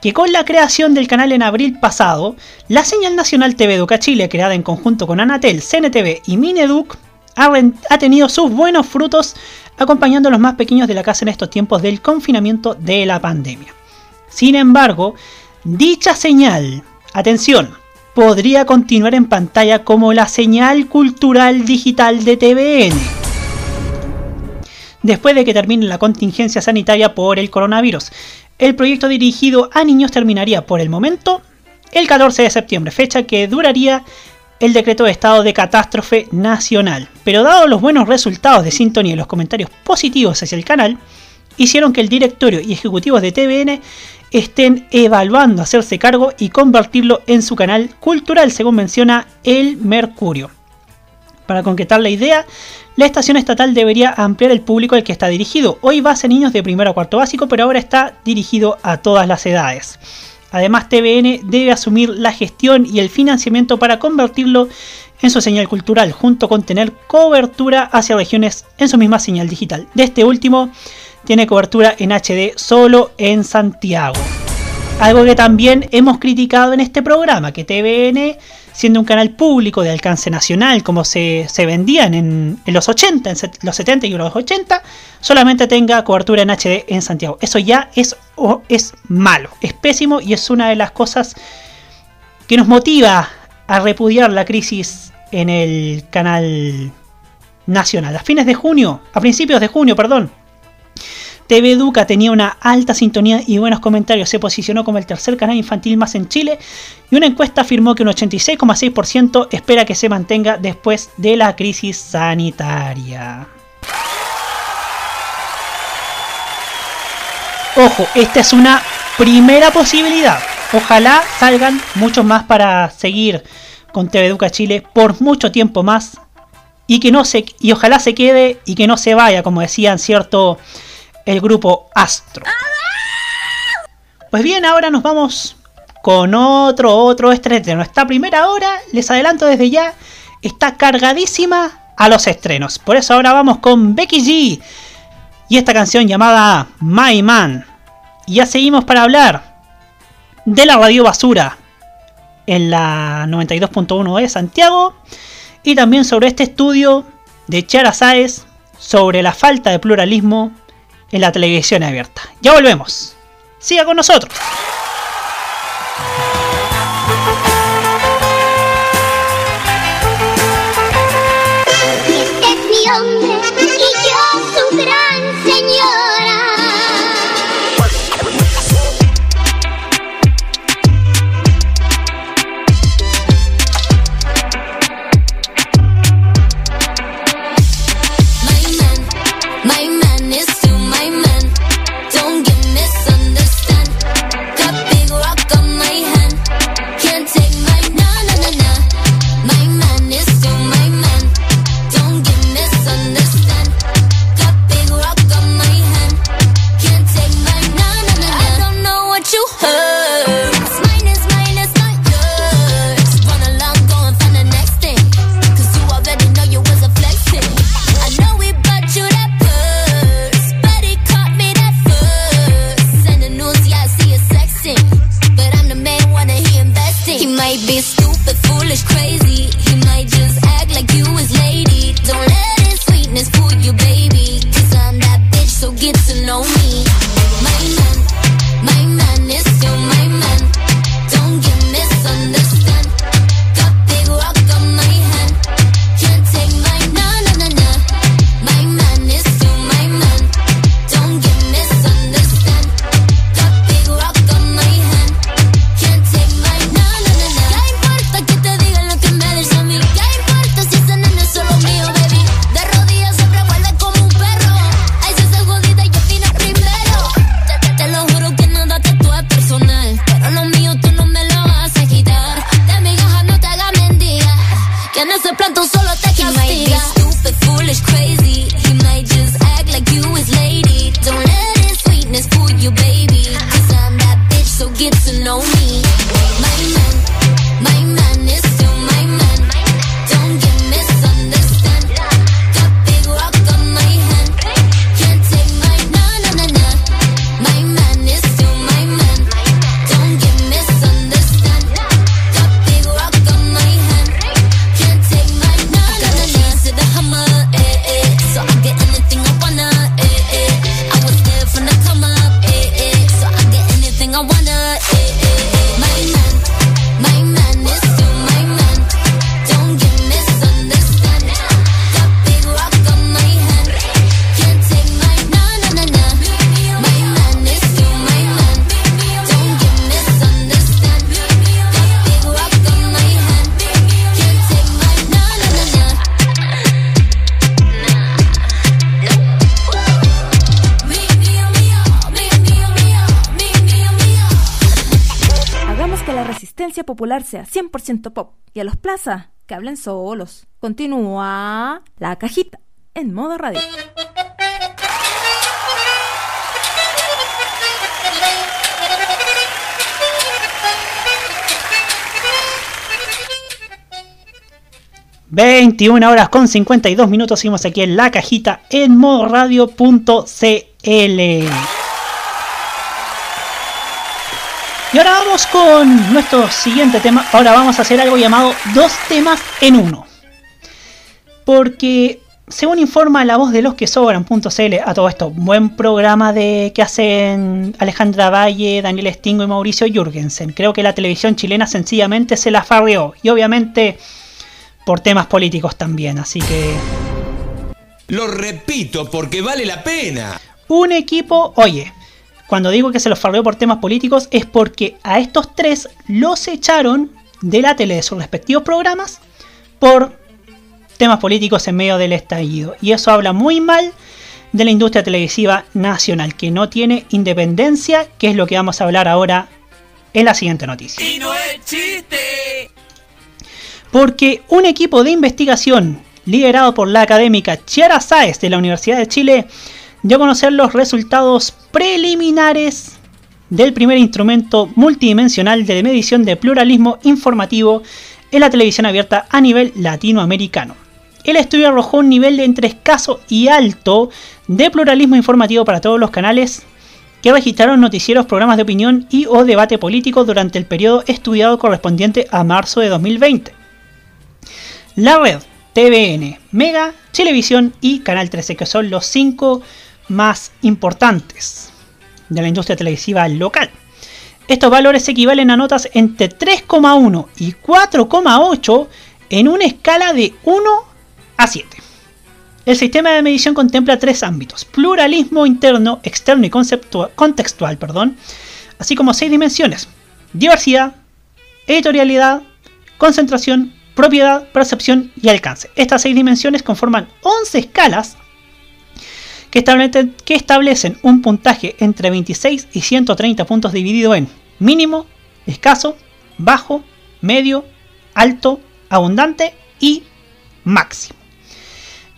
S5: que con la creación del canal en abril pasado, la señal nacional TV Educa Chile, creada en conjunto con Anatel, CNTV y Mineduc, ha, ha tenido sus buenos frutos acompañando a los más pequeños de la casa en estos tiempos del confinamiento de la pandemia. Sin embargo, dicha señal, atención, podría continuar en pantalla como la señal cultural digital de TVN. Después de que termine la contingencia sanitaria por el coronavirus, el proyecto dirigido a niños terminaría por el momento el 14 de septiembre, fecha que duraría el decreto de estado de catástrofe nacional. Pero dado los buenos resultados de sintonía y los comentarios positivos hacia el canal, hicieron que el directorio y ejecutivos de TVN estén evaluando hacerse cargo y convertirlo en su canal cultural, según menciona El Mercurio. Para concretar la idea, la estación estatal debería ampliar el público al que está dirigido. Hoy va a niños de primero a cuarto básico, pero ahora está dirigido a todas las edades. Además, TVN debe asumir la gestión y el financiamiento para convertirlo en su señal cultural, junto con tener cobertura hacia regiones en su misma señal digital. De este último, tiene cobertura en HD solo en Santiago. Algo que también hemos criticado en este programa, que TVN, siendo un canal público de alcance nacional, como se, vendían en, los 80, en los 70 y los 80, solamente tenga cobertura en HD en Santiago. Eso ya es, es malo, es pésimo y es una de las cosas que nos motiva a repudiar la crisis en el canal nacional. A fines de junio, a principios de junio, perdón, TV Educa tenía una alta sintonía y buenos comentarios, se posicionó como el tercer canal infantil más en Chile y una encuesta afirmó que un 86,6% espera que se mantenga después de la crisis sanitaria. Ojo, esta es una primera posibilidad. Ojalá salgan muchos más para seguir con TV Educa Chile por mucho tiempo más y que no se y ojalá se quede y que no se vaya, como decían cierto el grupo Astro. Pues bien, ahora nos vamos con otro, otro estreno. Esta primera hora, les adelanto desde ya, está cargadísima a los estrenos. Por eso ahora vamos con Becky G y esta canción llamada My Man. Y ya seguimos para hablar de la radio basura en la 92.1 de Santiago y también sobre este estudio de Chiara Saez sobre la falta de pluralismo en la televisión abierta. Ya volvemos. Siga con nosotros.
S22: wanna, eh, eh, eh. My man, my man
S6: is Popular sea 100% pop y a los Plaza que hablen solos. Continúa la cajita en modo radio.
S5: ...21 horas con 52 minutos... ...seguimos aquí en la cajita... ...en modo Y ahora vamos con nuestro siguiente tema. Ahora vamos a hacer algo llamado dos temas en uno. Porque, según informa la voz de los que sobran.cl, a todo esto, buen programa de que hacen Alejandra Valle, Daniel Stingo y Mauricio Jürgensen. Creo que la televisión chilena sencillamente se la farreó. Y obviamente por temas políticos también. Así que.
S13: Lo repito porque vale la pena.
S5: Un equipo, oye, cuando digo que se los farreó por temas políticos es porque a estos tres los echaron de la tele de sus respectivos programas por temas políticos en medio del estallido. Y eso habla muy mal de la industria televisiva nacional, que no tiene independencia, que es lo que vamos a hablar ahora en la siguiente noticia.
S19: Y no es chiste.
S5: Porque un equipo de investigación liderado por la académica Chiara Sáez de la Universidad de Chile dio conocer los resultados preliminares del primer instrumento multidimensional de medición de pluralismo informativo en la televisión abierta a nivel latinoamericano. El estudio arrojó un nivel de entre escaso y alto de pluralismo informativo para todos los canales que registraron noticieros, programas de opinión y o debate político durante el periodo estudiado correspondiente a marzo de 2020. La red, TVN, Mega, Televisión y Canal 13, que son los cinco más importantes de la industria televisiva local. Estos valores equivalen a notas entre 3,1 y 4,8 en una escala de 1 a 7. El sistema de medición contempla tres ámbitos: pluralismo interno, externo y contextual, perdón, así como seis dimensiones: diversidad, editorialidad, concentración, propiedad, percepción y alcance. Estas seis dimensiones conforman 11 escalas que establecen, que establecen un puntaje entre 26 y 130 puntos dividido en mínimo, escaso, bajo, medio, alto, abundante y máximo.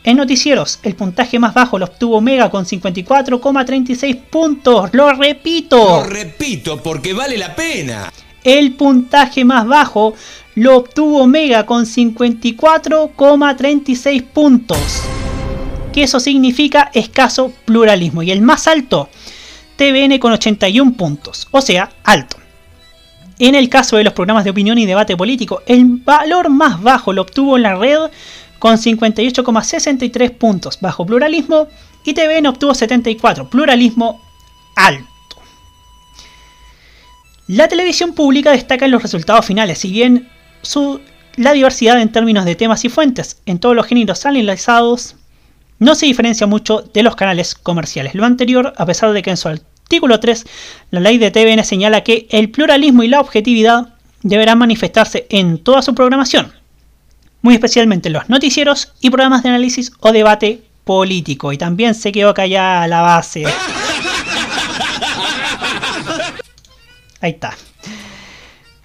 S5: En noticieros, el puntaje más bajo lo obtuvo Mega con 54,36 puntos. Lo repito.
S13: Lo repito porque vale la pena.
S5: El puntaje más bajo lo obtuvo Mega con 54,36 puntos que eso significa escaso pluralismo. Y el más alto, TVN con 81 puntos, o sea, alto. En el caso de los programas de opinión y debate político, el valor más bajo lo obtuvo la red con 58,63 puntos bajo pluralismo y TVN obtuvo 74, pluralismo alto. La televisión pública destaca en los resultados finales, si bien su, la diversidad en términos de temas y fuentes en todos los géneros analizados no se diferencia mucho de los canales comerciales. Lo anterior, a pesar de que en su artículo 3 la ley de TVN señala que el pluralismo y la objetividad deberán manifestarse en toda su programación, muy especialmente en los noticieros y programas de análisis o debate político. Y también se quedó callada la base. Ahí está.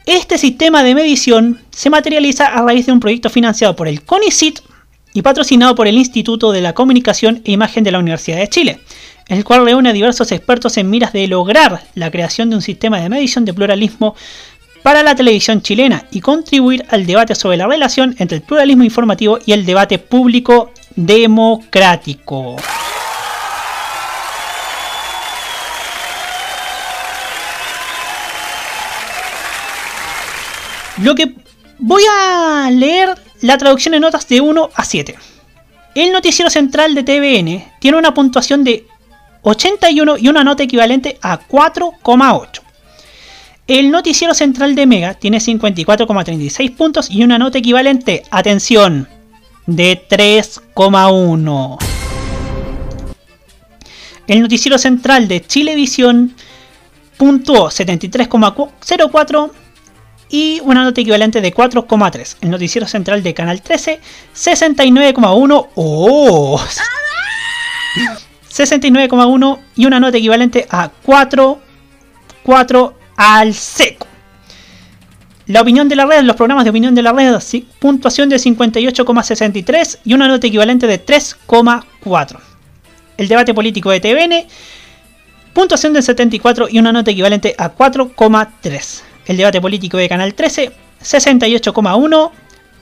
S5: Este sistema de medición se materializa a raíz de un proyecto financiado por el CONICIT y patrocinado por el Instituto de la Comunicación e Imagen de la Universidad de Chile, el cual reúne a diversos expertos en miras de lograr la creación de un sistema de medición de pluralismo para la televisión chilena y contribuir al debate sobre la relación entre el pluralismo informativo y el debate público democrático. Lo que voy a leer la traducción de notas de 1 a 7. El noticiero central de TVN tiene una puntuación de 81 y una nota equivalente a 4,8. El noticiero central de Mega tiene 54,36 puntos y una nota equivalente, atención, de 3,1. El noticiero central de Chilevisión puntuó 73,04 y una nota equivalente de 4,3. El noticiero central de Canal 13, 69,1. ¡Oh! 69,1 y una nota equivalente a 4, 4 al seco. La opinión de la red, los programas de opinión de la red, puntuación de 58,63 y una nota equivalente de 3,4. El debate político de TVN, puntuación de 74 y una nota equivalente a 4,3. El debate político de Canal 13, 68,1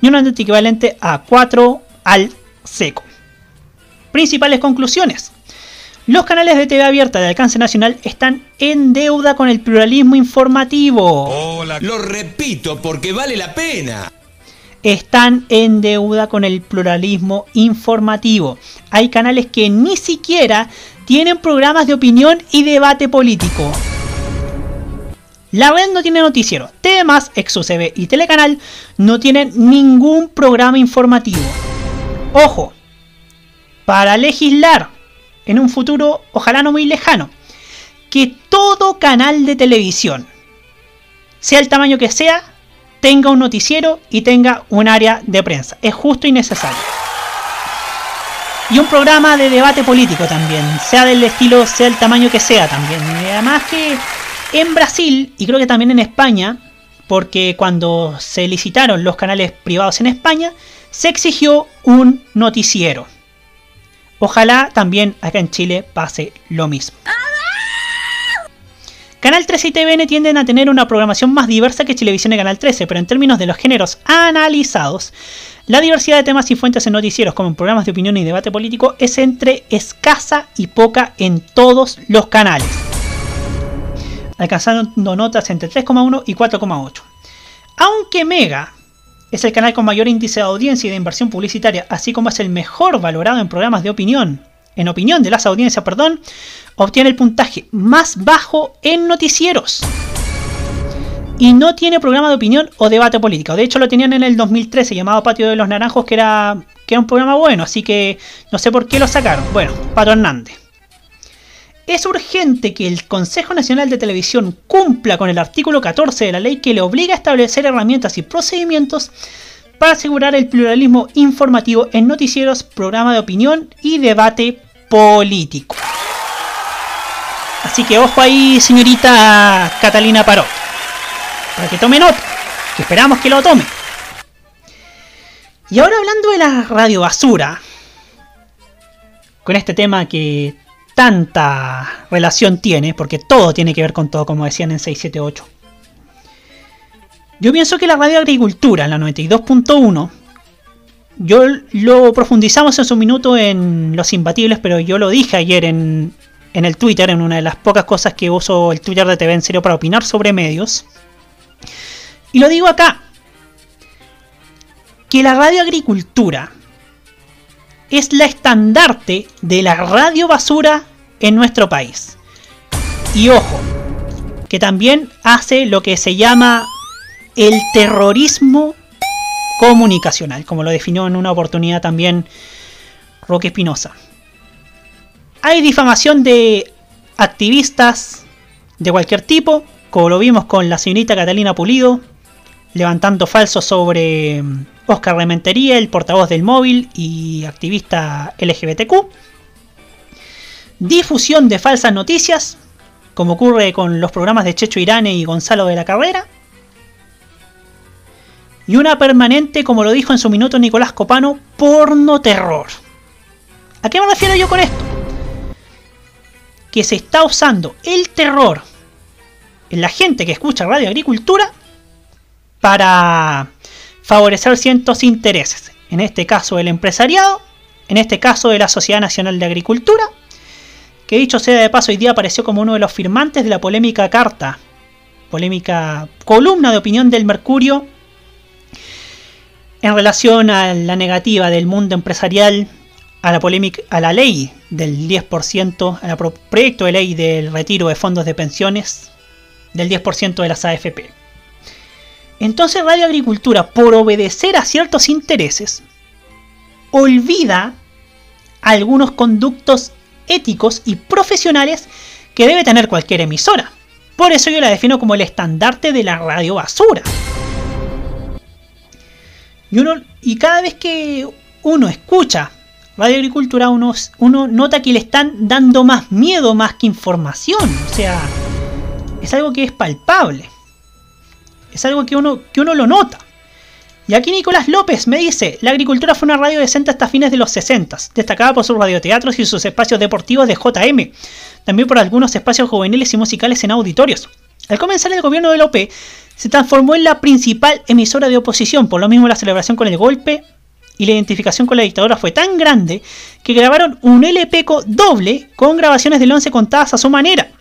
S5: y una nota equivalente a 4 al seco. Principales conclusiones. Los canales de TV abierta de alcance nacional están en deuda con el pluralismo informativo.
S13: Lo repito porque vale la pena.
S5: Están en deuda con el pluralismo informativo. Hay canales que ni siquiera tienen programas de opinión y debate político. La red no tiene noticiero. TV ExoCB y Telecanal no tienen ningún programa informativo. Ojo, para legislar en un futuro, ojalá no muy lejano, que todo canal de televisión, sea el tamaño que sea, tenga un noticiero y tenga un área de prensa. Es justo y necesario. Y un programa de debate político también, sea del estilo, sea el tamaño que sea también. Además que en Brasil, y creo que también en España, porque cuando se licitaron los canales privados en España, se exigió un noticiero. Ojalá también acá en Chile pase lo mismo. Canal 13 y TVN tienden a tener una programación más diversa que Televisión y Canal 13, pero en términos de los géneros analizados, la diversidad de temas y fuentes en noticieros como en programas de opinión y debate político es entre escasa y poca en todos los canales, alcanzando notas entre 3,1 y 4,8. Aunque Mega es el canal con mayor índice de audiencia y de inversión publicitaria, así como es el mejor valorado en programas de opinión, en opinión de las audiencias, perdón, obtiene el puntaje más bajo en noticieros. Y no tiene programa de opinión o debate político. De hecho, lo tenían en el 2013 llamado Patio de los Naranjos, que era, que era un programa bueno, así que no sé por qué lo sacaron. Bueno, Pato Hernández. Es urgente que el Consejo Nacional de Televisión cumpla con el artículo 14 de la ley que le obliga a establecer herramientas y procedimientos para asegurar el pluralismo informativo en noticieros, programa de opinión y debate político. Así que ojo ahí, señorita Catalina Parot. Para que tome nota. Que esperamos que lo tome. Y ahora hablando de la radio basura. Con este tema que tanta relación tiene, porque todo tiene que ver con todo, como decían en 678. Yo pienso que la radio agricultura, en la 92.1, yo lo profundizamos en su minuto en Los Imbatibles, pero yo lo dije ayer en, en el Twitter, en una de las pocas cosas que uso el Twitter de TV en serio para opinar sobre medios. Y lo digo acá, que la radio agricultura es la estandarte de la radio basura en nuestro país. Y ojo, que también hace lo que se llama el terrorismo comunicacional, como lo definió en una oportunidad también Roque Espinosa. Hay difamación de activistas de cualquier tipo, como lo vimos con la señorita Catalina Pulido, levantando falsos sobre Oscar Rementería, el portavoz del móvil y activista LGBTQ. Difusión de falsas noticias, como ocurre con los programas de Checho Irane y Gonzalo de la Carrera. Y una permanente, como lo dijo en su minuto Nicolás Copano, porno terror. ¿A qué me refiero yo con esto? Que se está usando el terror en la gente que escucha Radio Agricultura para favorecer ciertos intereses. En este caso el empresariado, en este caso de la Sociedad Nacional de Agricultura, que dicho sea de paso hoy día apareció como uno de los firmantes de la polémica carta, polémica columna de opinión del Mercurio en relación a la negativa del mundo empresarial a la polémica a la ley del 10%, al proyecto de ley del retiro de fondos de pensiones del 10% de las AFP. Entonces Radio Agricultura, por obedecer a ciertos intereses, olvida algunos conductos éticos y profesionales que debe tener cualquier emisora. Por eso yo la defino como el estandarte de la radio basura. Y, y cada vez que uno escucha Radio Agricultura, uno, uno nota que le están dando más miedo más que información. O sea, es algo que es palpable. Es algo que uno, que uno lo nota. Y aquí Nicolás López me dice, la agricultura fue una radio decente hasta fines de los 60, destacada por sus radioteatros y sus espacios deportivos de JM, también por algunos espacios juveniles y musicales en auditorios. Al comenzar el gobierno de OP, se transformó en la principal emisora de oposición, por lo mismo la celebración con el golpe y la identificación con la dictadura fue tan grande que grabaron un LP doble con grabaciones del 11 contadas a su manera.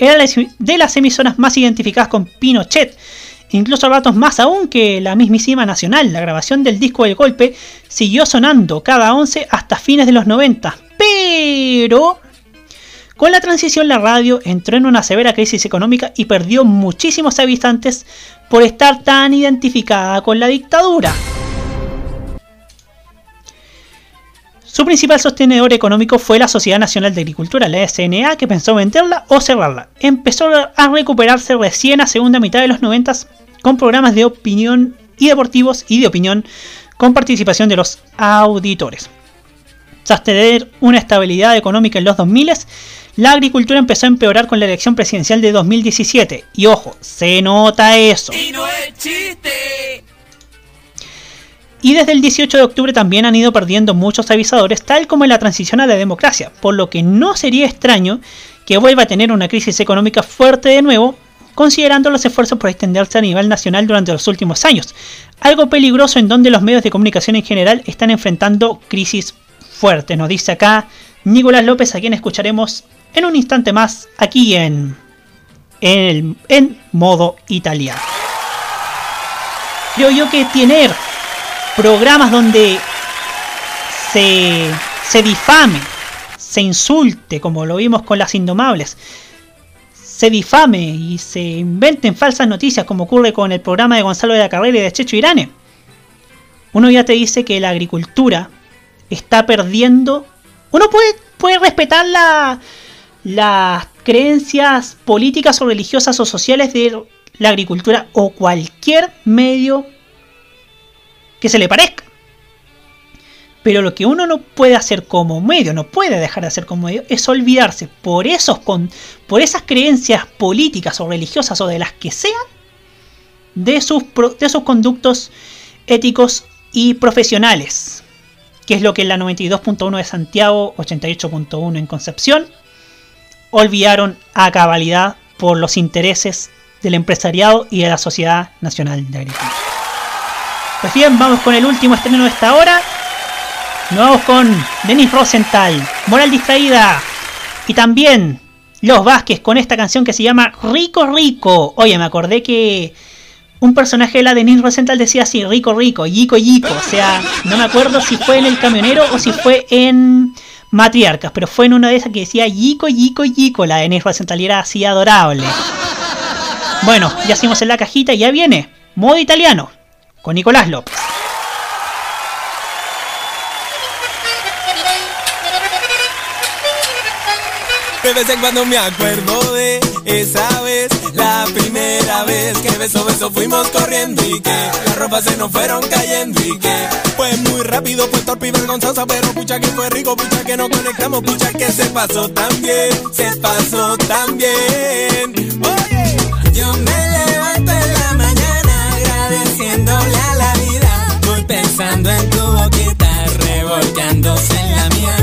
S5: Era de las emisoras más identificadas con Pinochet, incluso a ratos más aún que la mismísima Nacional. La grabación del disco del golpe siguió sonando cada 11 hasta fines de los 90, pero con la transición la radio entró en una severa crisis económica y perdió muchísimos habitantes por estar tan identificada con la dictadura. Su principal sostenedor económico fue la Sociedad Nacional de Agricultura, la SNA, que pensó venderla o cerrarla. Empezó a recuperarse recién a segunda mitad de los 90 con programas de opinión y deportivos y de opinión con participación de los auditores. Tras tener una estabilidad económica en los 2000, la agricultura empezó a empeorar con la elección presidencial de 2017. Y ojo, se nota eso. Y no es chiste. Y desde el 18 de octubre también han ido perdiendo muchos avisadores, tal como en la transición a la democracia, por lo que no sería extraño que vuelva a tener una crisis económica fuerte de nuevo, considerando los esfuerzos por extenderse a nivel nacional durante los últimos años, algo peligroso en donde los medios de comunicación en general están enfrentando crisis fuertes, nos dice acá Nicolás López, a quien escucharemos en un instante más aquí en, en, en modo italiano. Creo yo que tener programas donde se, se difame, se insulte, como lo vimos con las Indomables, se difame y se inventen falsas noticias, como ocurre con el programa de Gonzalo de la Carrera y de Checho Irane. Uno ya te dice que la agricultura está perdiendo. Uno puede, puede respetar la, las creencias políticas o religiosas o sociales de la agricultura o cualquier medio que se le parezca. Pero lo que uno no puede hacer como medio, no puede dejar de hacer como medio, es olvidarse por, esos con, por esas creencias políticas o religiosas o de las que sean, de sus, de sus conductos éticos y profesionales. Que es lo que en la 92.1 de Santiago, 88.1 en Concepción, olvidaron a cabalidad por los intereses del empresariado y de la Sociedad Nacional de Agricultura. Pues bien, vamos con el último estreno de esta hora. Nos vamos con Denis Rosenthal, Moral Distraída. Y también Los Vázquez con esta canción que se llama Rico Rico. Oye, me acordé que un personaje de la Denis Rosenthal decía así, Rico Rico, Yico Yico. O sea, no me acuerdo si fue en El Camionero o si fue en Matriarcas, pero fue en una de esas que decía Yico Yico Yico. La Denis Rosenthal y era así adorable. Bueno, ya hicimos en la cajita y ya viene. Modo italiano con Nicolás López.
S23: De vez en cuando me acuerdo de esa vez, la primera vez que beso beso fuimos corriendo y que las ropas se nos fueron cayendo y que fue muy rápido, fue torpe y vergonzoso, pero pucha que fue rico, pucha que no conectamos, pucha que se pasó tan bien, se pasó tan bien. Oye, yo me mañana a la vida, voy pensando en tu boquita, revolcándose en la mía,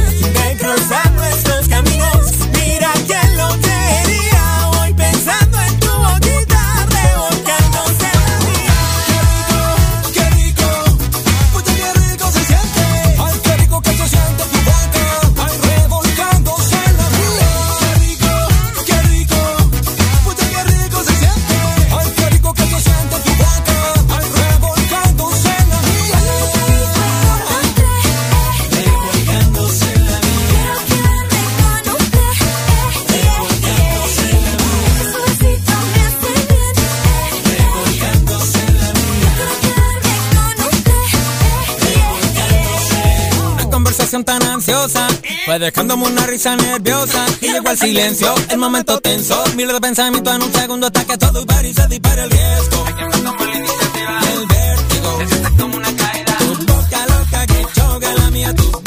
S23: fue dejándome una risa nerviosa y llegó el silencio, el momento tenso. Miles de pensamientos en un segundo hasta que todo y se dispara el riesgo. El vértigo. como una caída. Tu boca loca que choca la mía, tu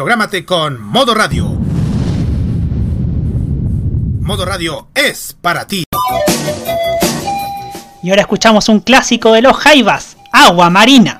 S17: Prográmate con Modo Radio. Modo Radio es para ti.
S2: Y ahora escuchamos un clásico de los Jaivas, Agua Marina.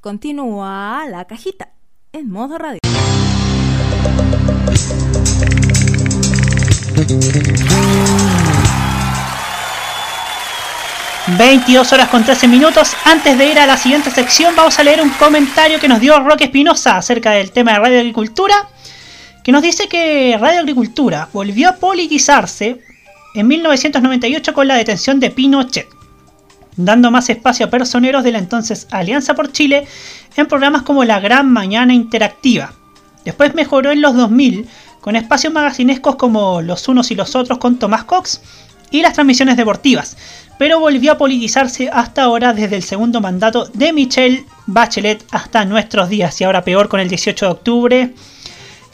S6: Continúa la cajita en modo radio.
S2: 22 horas con 13 minutos. Antes de ir a la siguiente sección, vamos a leer un comentario que nos dio Roque Espinosa acerca del tema de Radio Agricultura, que nos dice que Radio Agricultura volvió a politizarse
S5: en 1998 con la detención de Pinochet, dando más espacio a personeros de la entonces Alianza por Chile en programas como La Gran Mañana Interactiva. Después mejoró en los 2000 con espacios magacinescos como Los Unos y los Otros con Tomás Cox y las transmisiones deportivas, pero volvió a politizarse hasta ahora desde el segundo mandato de Michelle Bachelet hasta nuestros días y ahora peor con el 18 de octubre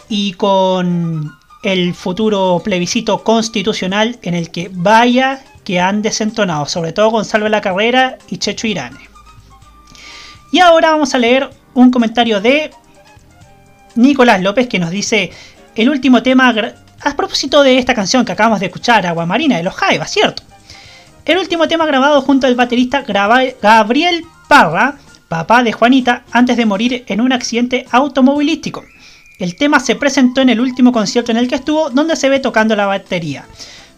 S5: y con el futuro plebiscito constitucional en el que vaya que han desentonado, sobre todo Gonzalo de la Carrera y Checho Irane. Y ahora vamos a leer un comentario de Nicolás López que nos dice el último tema a propósito de esta canción que acabamos de escuchar, Agua Marina de los Jaivas, ¿cierto? El último tema grabado junto al baterista Gabriel Parra, papá de Juanita, antes de morir en un accidente automovilístico. El tema se presentó en el último concierto en el que estuvo, donde se ve tocando la batería,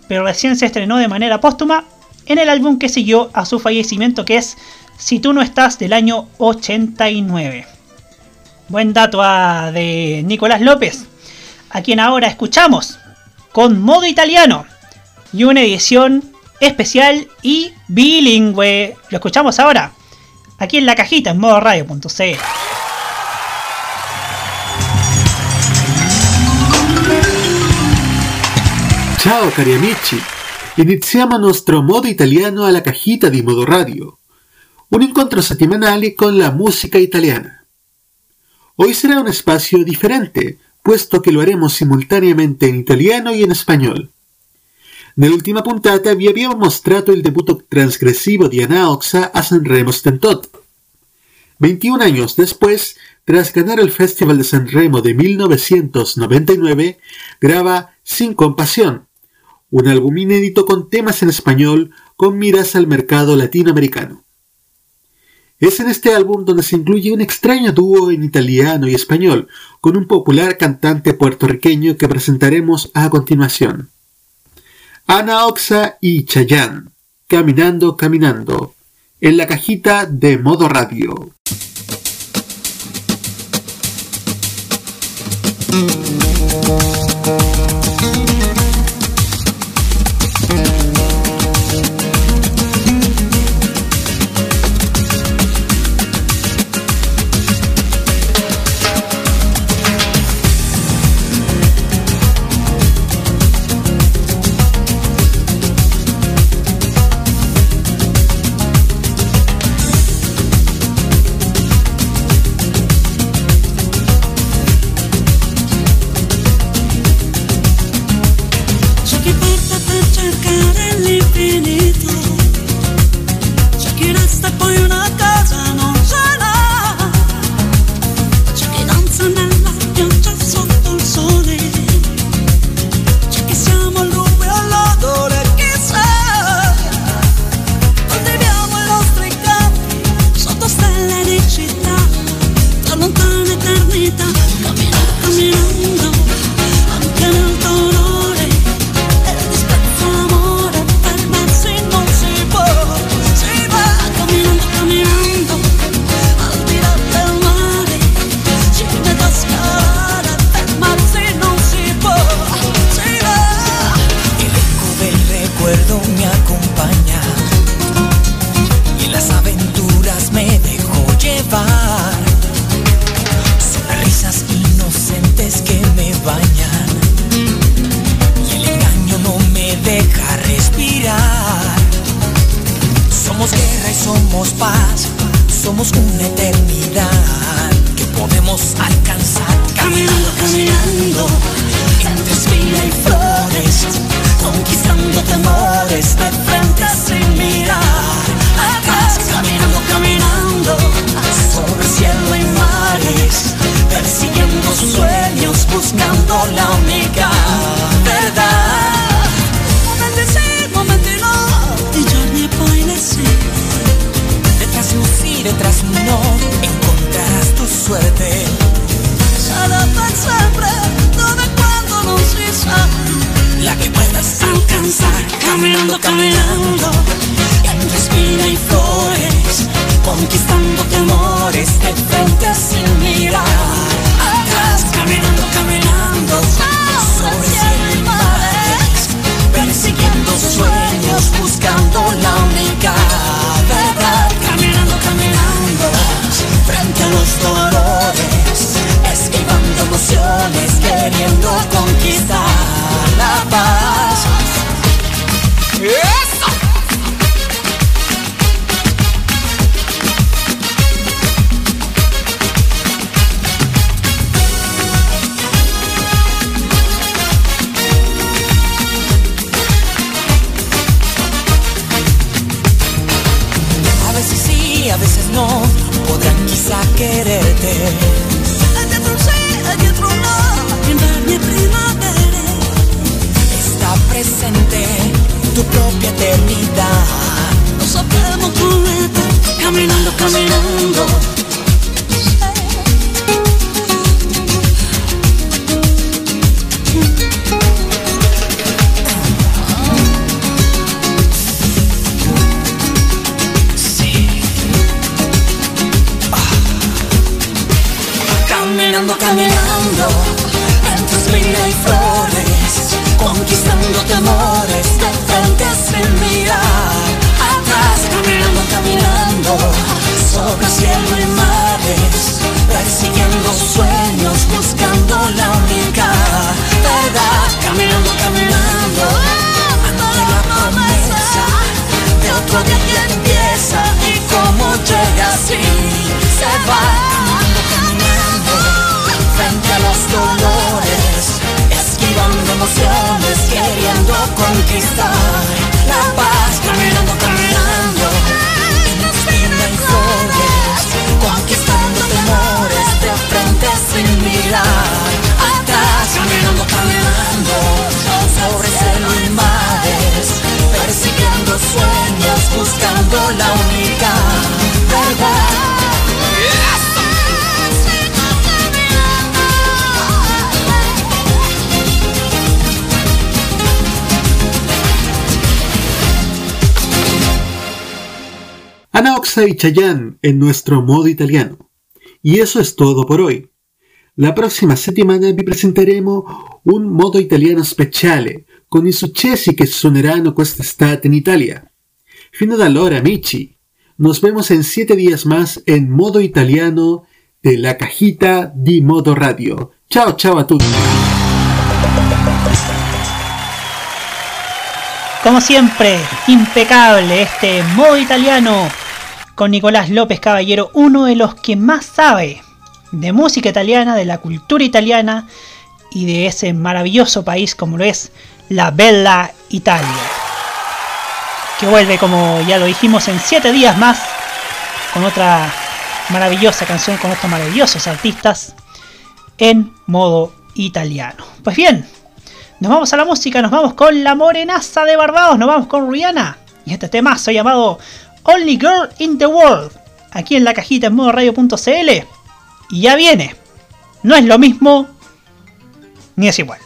S5: pero recién se estrenó de manera póstuma en el álbum que siguió a su fallecimiento, que es Si tú no estás del año 89. Buen dato ah, de Nicolás López, a quien ahora escuchamos con modo italiano y una edición especial y bilingüe. Lo escuchamos ahora, aquí en la cajita en modo
S16: Ciao cari amici, iniziamo il nostro modo italiano alla cajita di Modo Radio, un incontro settimanale con la música italiana. Hoy será un espacio diferente, puesto que lo haremos simultáneamente en italiano y en español. Nell'ultima puntata vi abbiamo mostrato il debutto transgresivo di Ana Oxa a Sanremo Stentot. 21 años después, tras ganar el Festival de Sanremo de 1999, graba Sin Compasión, un álbum inédito con temas en español con miras al mercado latinoamericano. Es en este álbum donde se incluye un extraño dúo en italiano y español con un popular cantante puertorriqueño que presentaremos a continuación. Ana Oxa y Chayanne, Caminando, Caminando, en la cajita de modo radio.
S24: Chayanne en nuestro modo italiano. Y eso es todo por hoy. La prossima settimana vi presenteremo un modo italiano speciale con i successi che suoneranno quest'estate in Italia. Fino ad allora, amici, nos vemos en siete días más en modo italiano de la cajita di Modo Radio. Ciao ciao a tutti.
S5: Como siempre, impecable este modo italiano con Nicolás López Caballero, uno de los que más sabe de música italiana, de la cultura italiana y de ese maravilloso país como lo es la Bella Italia. Que vuelve, como ya lo dijimos, en 7 días más con otra maravillosa canción, con estos maravillosos artistas en modo italiano. Pues bien, nos vamos a la música, nos vamos con la morenaza de Barbados, nos vamos con Rihanna y este temazo llamado Only Girl in the World, aquí en la cajita en modo radio.cl. Y ya viene. No es lo mismo, ni es igual.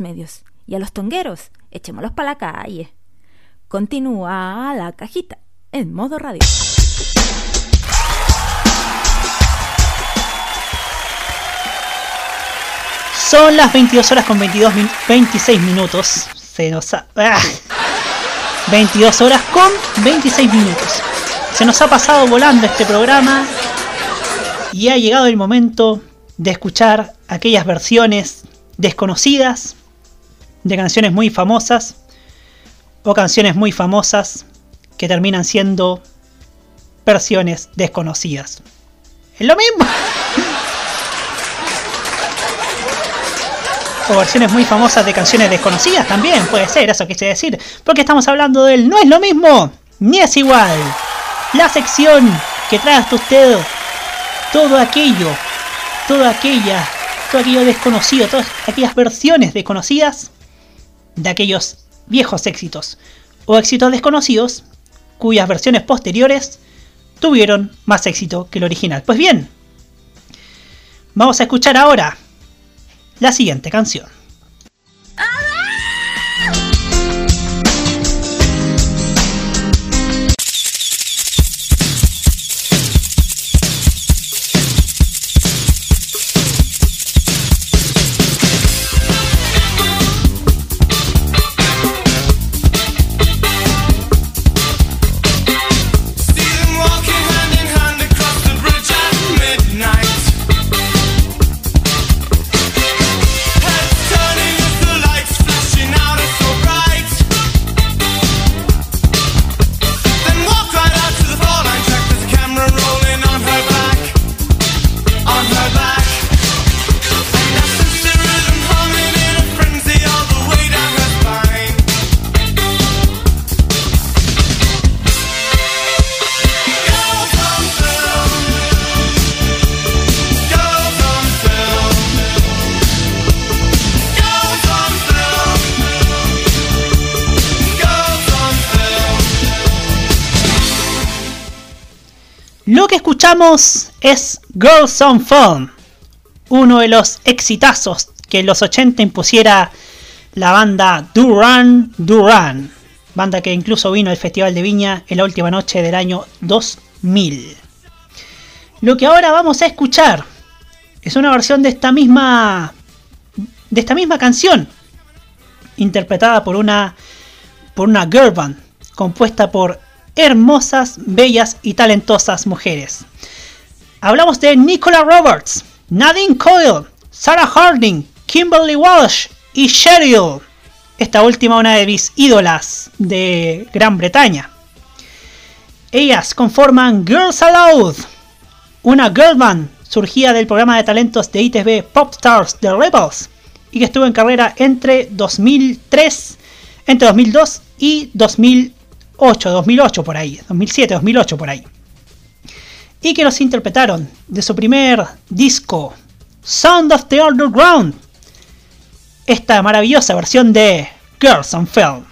S6: Medios. Y a los tongueros, echémoslos para la calle. Continúa la cajita en modo radio.
S5: Son las 22 horas con 22 min- 26 minutos. Se nos ha... ¡Ah! 22 horas con 26 minutos. Se nos ha pasado volando este programa y ha llegado el momento de escuchar aquellas versiones desconocidas de canciones muy famosas o canciones muy famosas que terminan siendo versiones desconocidas. Es lo mismo. O versiones muy famosas de canciones desconocidas también, puede ser, eso quise decir. Porque estamos hablando del No es lo mismo, ni es igual. La sección que trae hasta usted todo aquello, toda aquella, todo aquello desconocido, todas aquellas versiones desconocidas de aquellos viejos éxitos o éxitos desconocidos cuyas versiones posteriores tuvieron más éxito que el original. Pues bien, vamos a escuchar ahora la siguiente canción. Lo que escuchamos es Girls on Film, uno de los exitazos que en los 80 impusiera la banda Duran Duran, banda que incluso vino al Festival de Viña en la última noche del año 2000. Lo que ahora vamos a escuchar es una versión de esta misma de esta misma canción interpretada por una por una girl band compuesta por hermosas, bellas y talentosas mujeres. Hablamos de Nicola Roberts, Nadine Coyle, Sarah Harding, Kimberly Walsh y Cheryl. Esta última una de mis ídolas de Gran Bretaña. Ellas conforman Girls Aloud, una girl band surgida del programa de talentos de ITV Pop Stars The Rebels y que estuvo en carrera entre 2003, entre 2002 y 2008, 2008 por ahí, 2007, 2008 por ahí. Y que los interpretaron de su primer disco, Sound of the Underground, esta maravillosa versión de Girls on Film.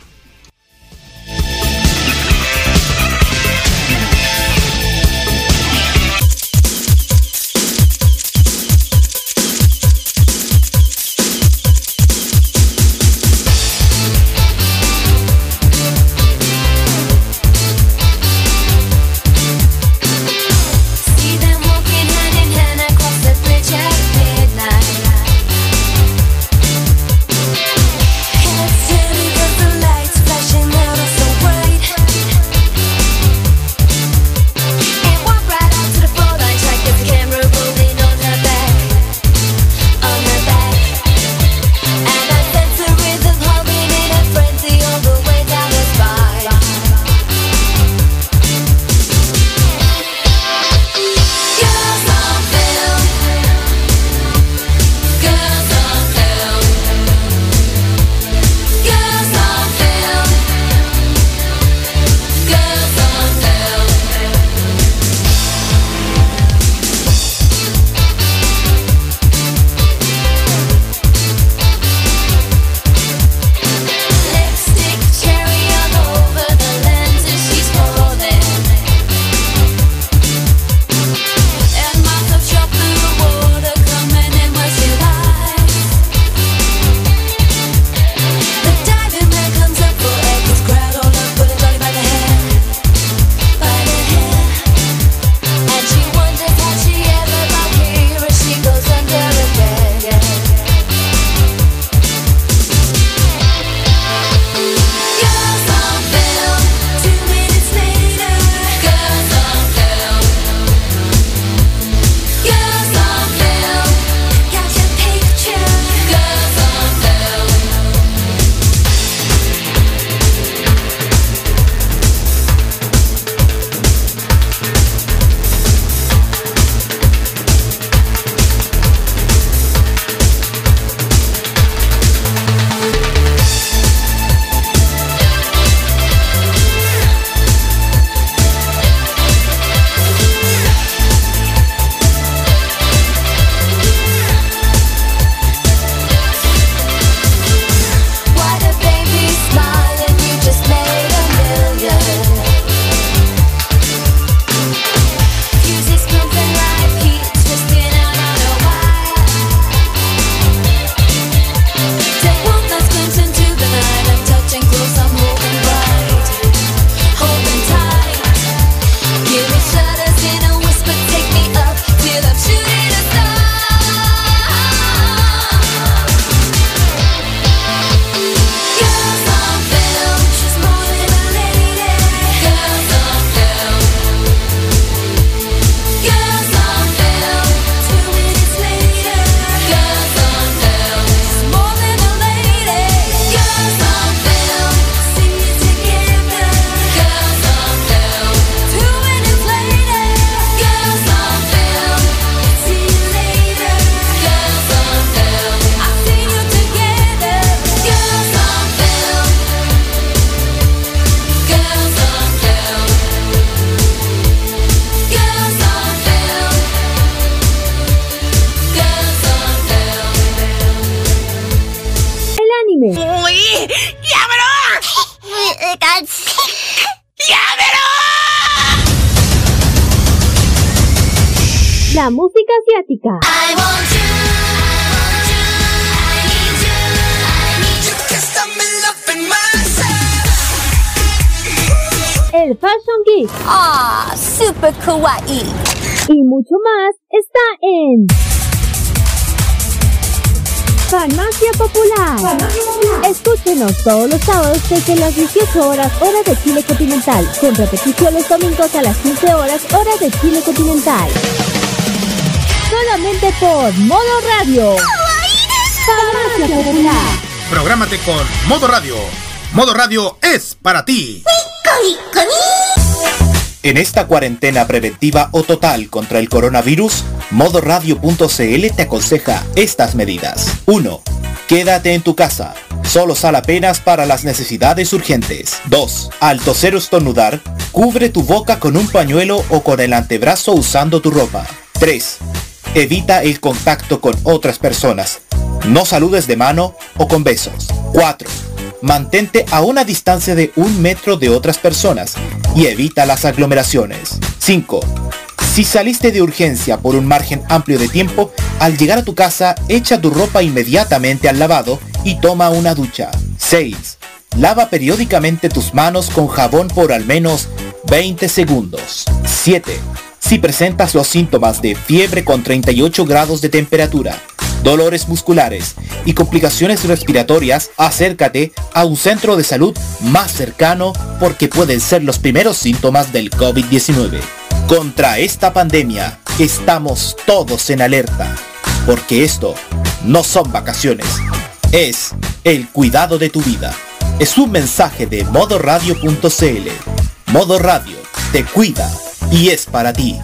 S25: Todos los sábados desde las 18 horas hora de Chile continental, con repetición los domingos a las 15 horas hora de Chile continental. Solamente por Modo Radio. Farmacia Popular.
S17: Prográmate con Modo Radio. Modo Radio es para ti.
S1: En esta cuarentena preventiva o total contra el coronavirus, modoradio.cl te aconseja estas medidas. 1. Quédate en tu casa. Solo sal apenas para las necesidades urgentes. 2. Al toser o estornudar, cubre tu boca con un pañuelo o con el antebrazo usando tu ropa. 3. Evita el contacto con otras personas. No saludes de mano o con besos. 4. Mantente a una distancia de un metro de otras personas y evita las aglomeraciones. 5. Si saliste de urgencia por un margen amplio de tiempo, al llegar a tu casa echa tu ropa inmediatamente al lavado y toma una ducha. 6. Lava periódicamente tus manos con jabón por al menos 20 segundos. 7. Si presentas los síntomas de fiebre con 38 grados de temperatura, dolores musculares y complicaciones respiratorias, acércate a un centro de salud más cercano porque pueden ser los primeros síntomas del COVID-19. Contra esta pandemia estamos todos en alerta, porque esto no son vacaciones, es el cuidado de tu vida. Es un mensaje de modoradio.cl. Modo Radio te cuida y es para ti.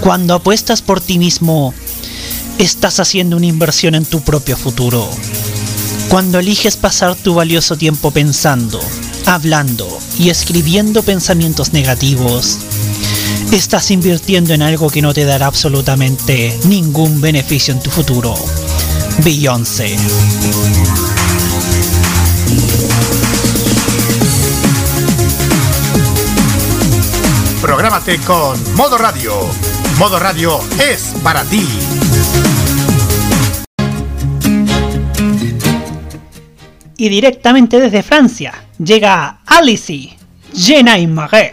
S26: Cuando apuestas por ti mismo, estás haciendo una inversión en tu propio futuro. Cuando eliges pasar tu valioso tiempo pensando, hablando y escribiendo pensamientos negativos, estás invirtiendo en algo que no te dará absolutamente ningún beneficio en tu futuro. Beyoncé.
S17: Prográmate con Modo Radio. Modo Radio es para ti.
S26: Y directamente desde Francia llega Alice, Jenna y Marais.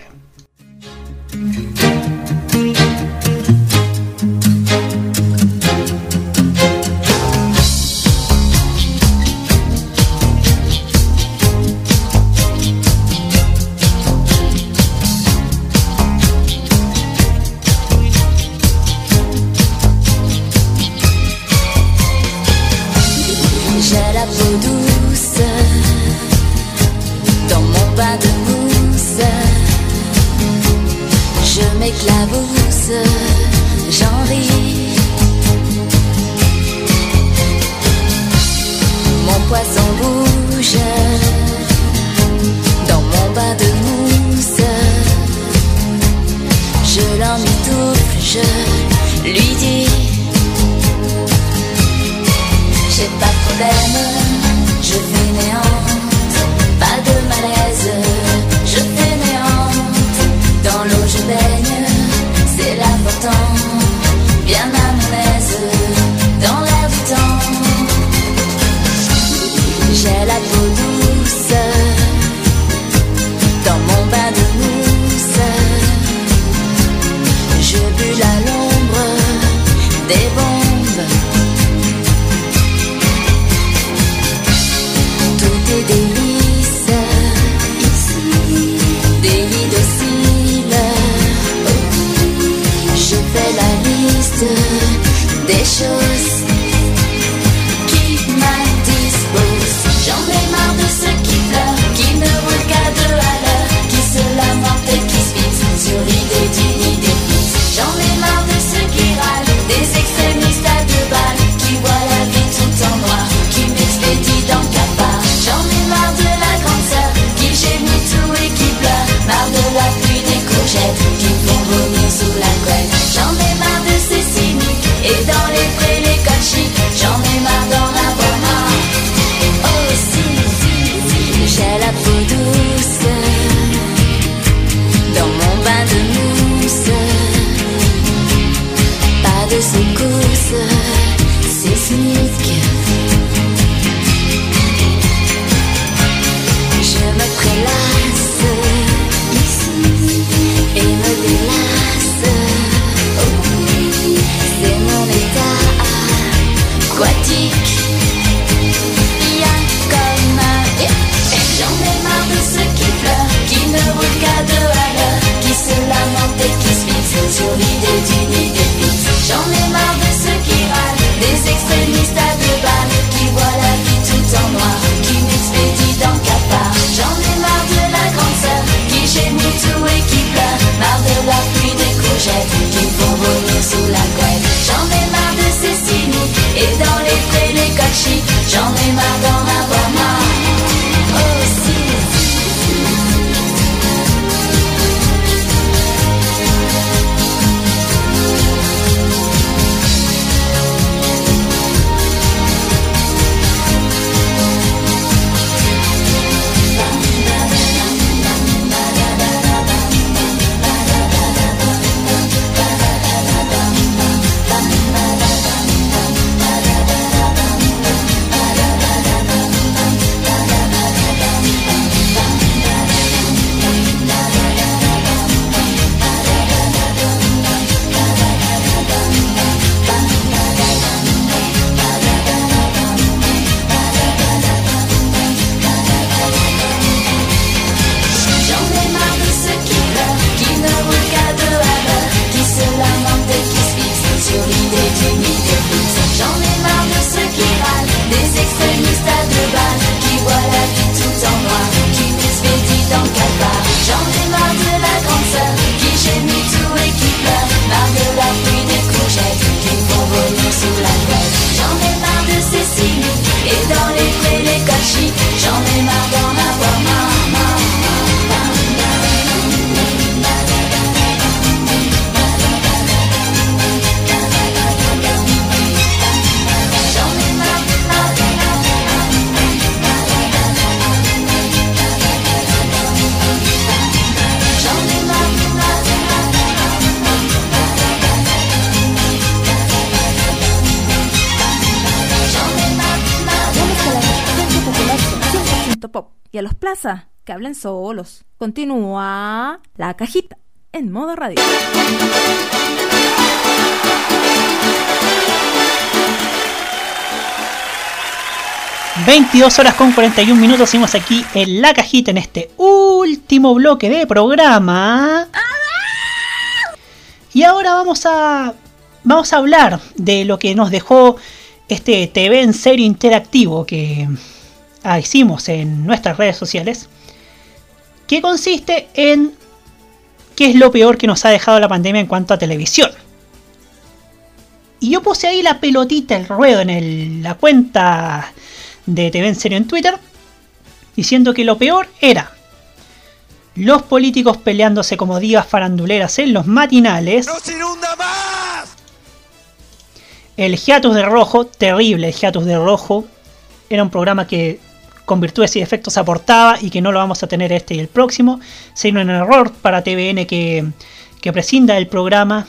S6: Hablen solos. Continúa la cajita en modo radio.
S5: 22 horas con 41 minutos seguimos aquí en la cajita en este último bloque de programa. Y ahora vamos a vamos a hablar de lo que nos dejó este TV en serio interactivo que ah, hicimos en nuestras redes sociales, que consiste en qué es lo peor que nos ha dejado la pandemia en cuanto a televisión. Y yo puse ahí la pelotita, el ruedo en el- la cuenta de TV en serio en Twitter, diciendo que lo peor era los políticos peleándose como divas faranduleras en los matinales. El hiatus de rojo, terrible el hiatus de rojo. Era un programa que con virtudes y defectos aportaba y que no lo vamos a tener este y el próximo. Sería un error para TVN que, que prescinda del programa,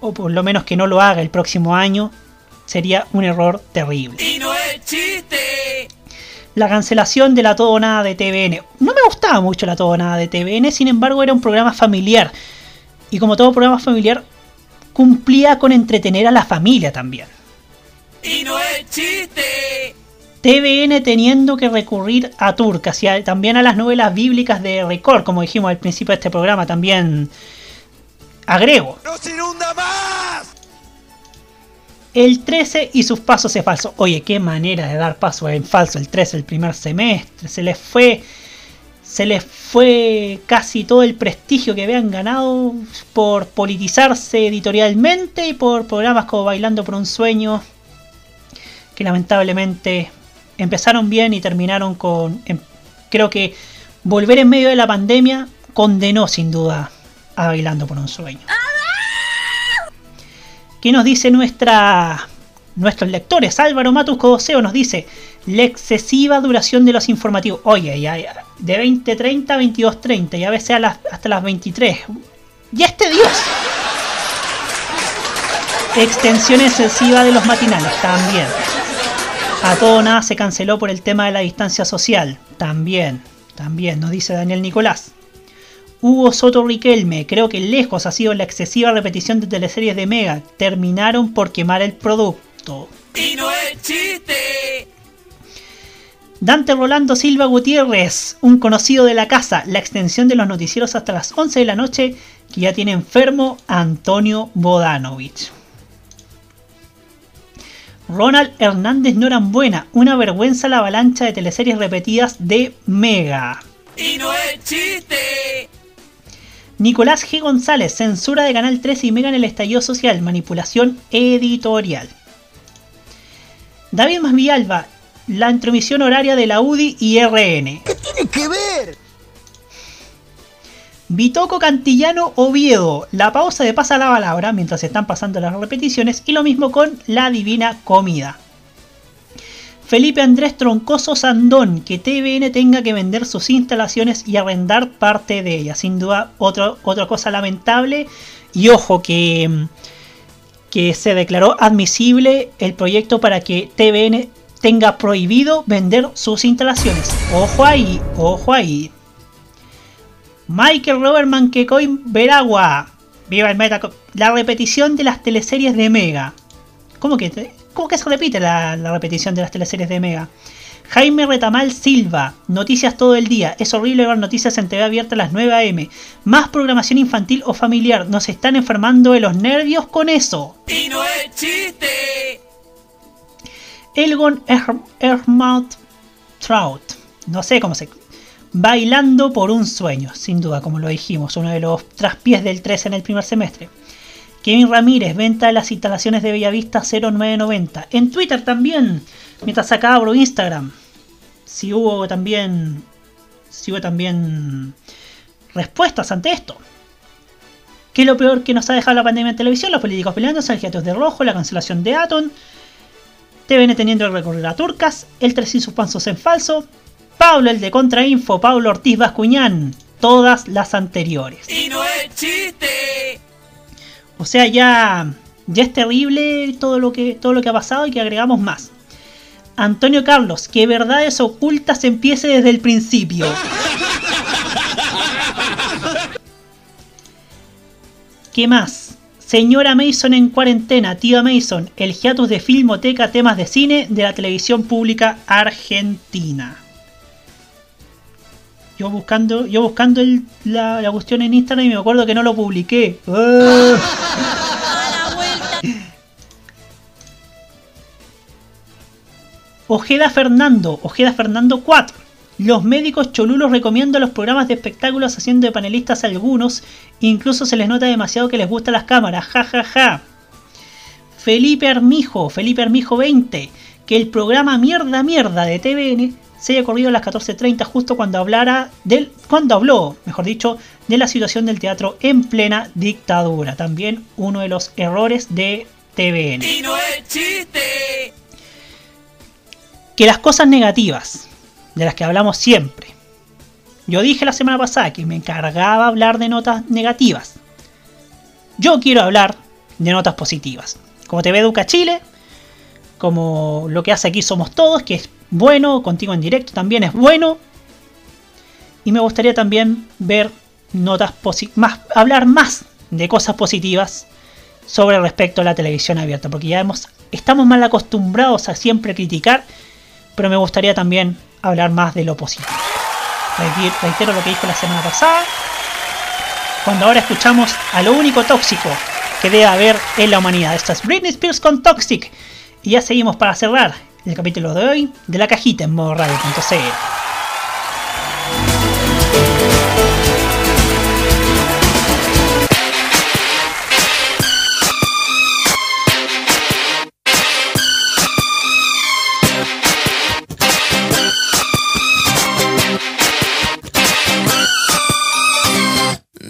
S5: o por lo menos que no lo haga el próximo año. Sería un error terrible.
S19: Y no es chiste.
S5: La cancelación de la todo o nada de TVN. No me gustaba mucho la todo o nada de TVN, sin embargo era un programa familiar. Y como todo programa familiar, cumplía con entretener a la familia también.
S19: Y no es chiste.
S5: TVN teniendo que recurrir a turcas y a- también a las novelas bíblicas de Record, como dijimos al principio de este programa, también agrego. El 13 y sus pasos en falso. Oye, qué manera de dar pasos en falso el 13 el primer semestre. Se les fue. Se les fue casi todo el prestigio que habían ganado por politizarse editorialmente y por programas como Bailando por un Sueño. Que lamentablemente empezaron bien y terminaron con. em- creo que volver en medio de la pandemia condenó sin duda a Bailando por un Sueño. ¿Qué nos dice nuestra, nuestros lectores? Álvaro Matus Codoseo nos dice la excesiva duración de los informativos. Oye, de 20.30 a 22.30 y a veces hasta las 23. ¡Ya este Dios! Extensión excesiva de los matinales, también. A todo nada se canceló por el tema de la distancia social, también. También, nos dice Daniel Nicolás. Hugo Soto Riquelme, creo que lejos ha sido la excesiva repetición de teleseries de Mega. Terminaron por quemar el producto.
S19: Y no es chiste.
S5: Dante Rolando Silva Gutiérrez, un conocido de la casa, la extensión de los noticieros hasta las 11 de la noche, que ya tiene enfermo a Antonio Bodanovich. Ronald Hernández Norambuena, una vergüenza la avalancha de teleseries repetidas de Mega.
S19: Y no es chiste.
S5: Nicolás G. González, censura de Canal 13 y Mega en el estallido social, manipulación editorial. David Masvillalba, la intromisión horaria de la UDI y RN. ¿Qué tiene que ver? Bitoco Cantillano Oviedo, la pausa de pasa la palabra mientras están pasando las repeticiones y lo mismo con la divina comida. Felipe Andrés Troncoso Sandón, que TVN tenga que vender sus instalaciones y arrendar parte de ellas. Sin duda, otra cosa lamentable. Y ojo que, que se declaró admisible el proyecto para que TVN tenga prohibido vender sus instalaciones. Ojo ahí, ojo ahí. Michael Robert Manquecoin Veragua. Viva el meta. La repetición de las teleseries de Mega. ¿Cómo que, cómo que se repite la, la repetición de las teleseries de Mega? Jaime Retamal Silva, noticias todo el día. Es horrible ver noticias en TV abierta a las 9 am. Más programación infantil o familiar. Nos están enfermando de los nervios con eso.
S19: Y no es chiste.
S5: Elgon Er- Ermont Trout. No sé cómo se. Bailando por un sueño, sin duda, como lo dijimos, uno de los traspiés del 13 en el primer semestre. Kevin Ramírez, venta de las instalaciones de Bellavista 0990. En Twitter también, mientras acá abro Instagram. si hubo también si hubo también respuestas ante esto. ¿Qué es lo peor que nos ha dejado la pandemia en televisión? Los políticos peleándose, el de rojo, la cancelación de Atom, TVN teniendo el recorrer a Turcas, el 3 sin suspensos en falso, Pablo el de Contrainfo, Pablo Ortiz Bascuñán, todas las anteriores.
S19: Y no es chiste.
S5: O sea, ya, ya es terrible todo lo, que, todo lo que ha pasado y que agregamos más. Antonio Carlos, que verdades ocultas empiece desde el principio. ¿Qué más? Señora Mason en cuarentena, tía Mason, el hiatus de Filmoteca, temas de cine de la televisión pública argentina. Yo buscando, yo buscando el- la, la cuestión en Instagram y me acuerdo que no lo publiqué. ¡Ah! Ojeda Fernando, Ojeda Fernando 4. Los médicos cholulos recomiendan los programas de espectáculos haciendo de panelistas a algunos, incluso se les nota demasiado que les gustan las cámaras, ja ja ja. Felipe Armijo, Felipe Armijo 20, que el programa Mierda Mierda de TVN se haya corrido a las 14.30 justo cuando hablara del, cuando habló, mejor dicho, de la situación del teatro en plena dictadura. También uno de los errores de TVN.
S19: Y no es chiste.
S5: que las cosas negativas, de las que hablamos siempre. Yo dije la semana pasada que me encargaba hablar de notas negativas. Yo quiero hablar de notas positivas. Como TV Educa Chile, como lo que hace aquí Somos Todos, que es bueno, contigo en directo también es bueno. Y me gustaría también ver notas positivas, hablar más de cosas positivas sobre respecto a la televisión abierta, porque ya hemos, estamos mal acostumbrados a siempre criticar, pero me gustaría también hablar más de lo positivo. Reitero- Reitero lo que dijo la semana pasada, cuando ahora escuchamos a lo único tóxico que debe haber en la humanidad. Esta es Britney Spears con Toxic. Y ya seguimos para cerrar el capítulo de hoy de la cajita en modo radio.cl.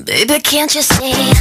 S26: Baby, can't you see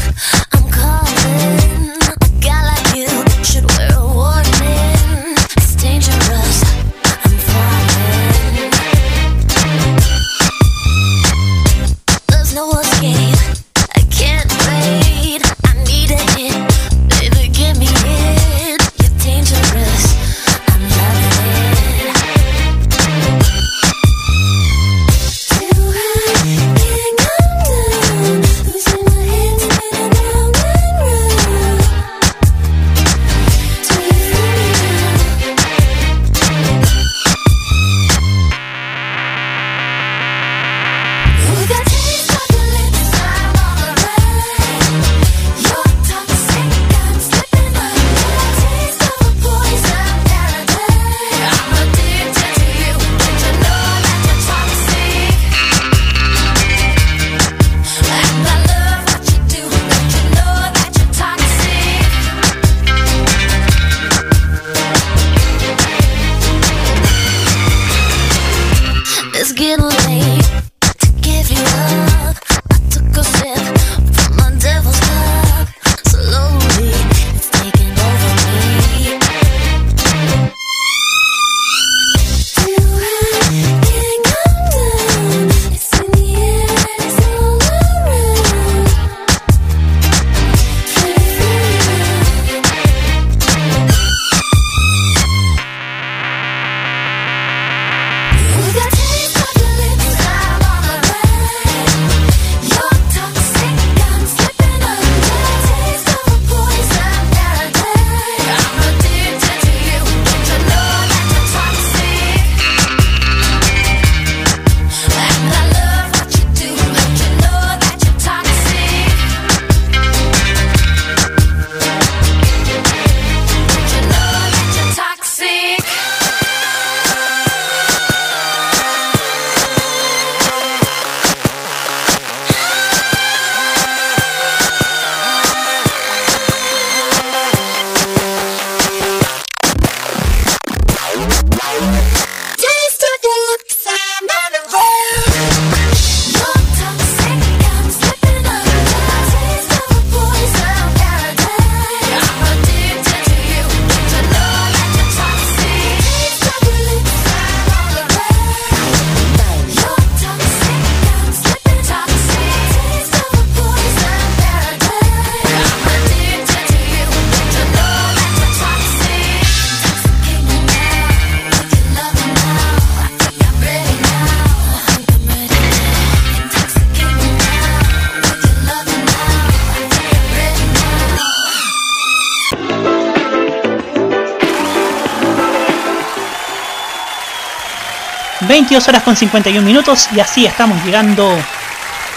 S5: 22 horas con 51 minutos y así estamos llegando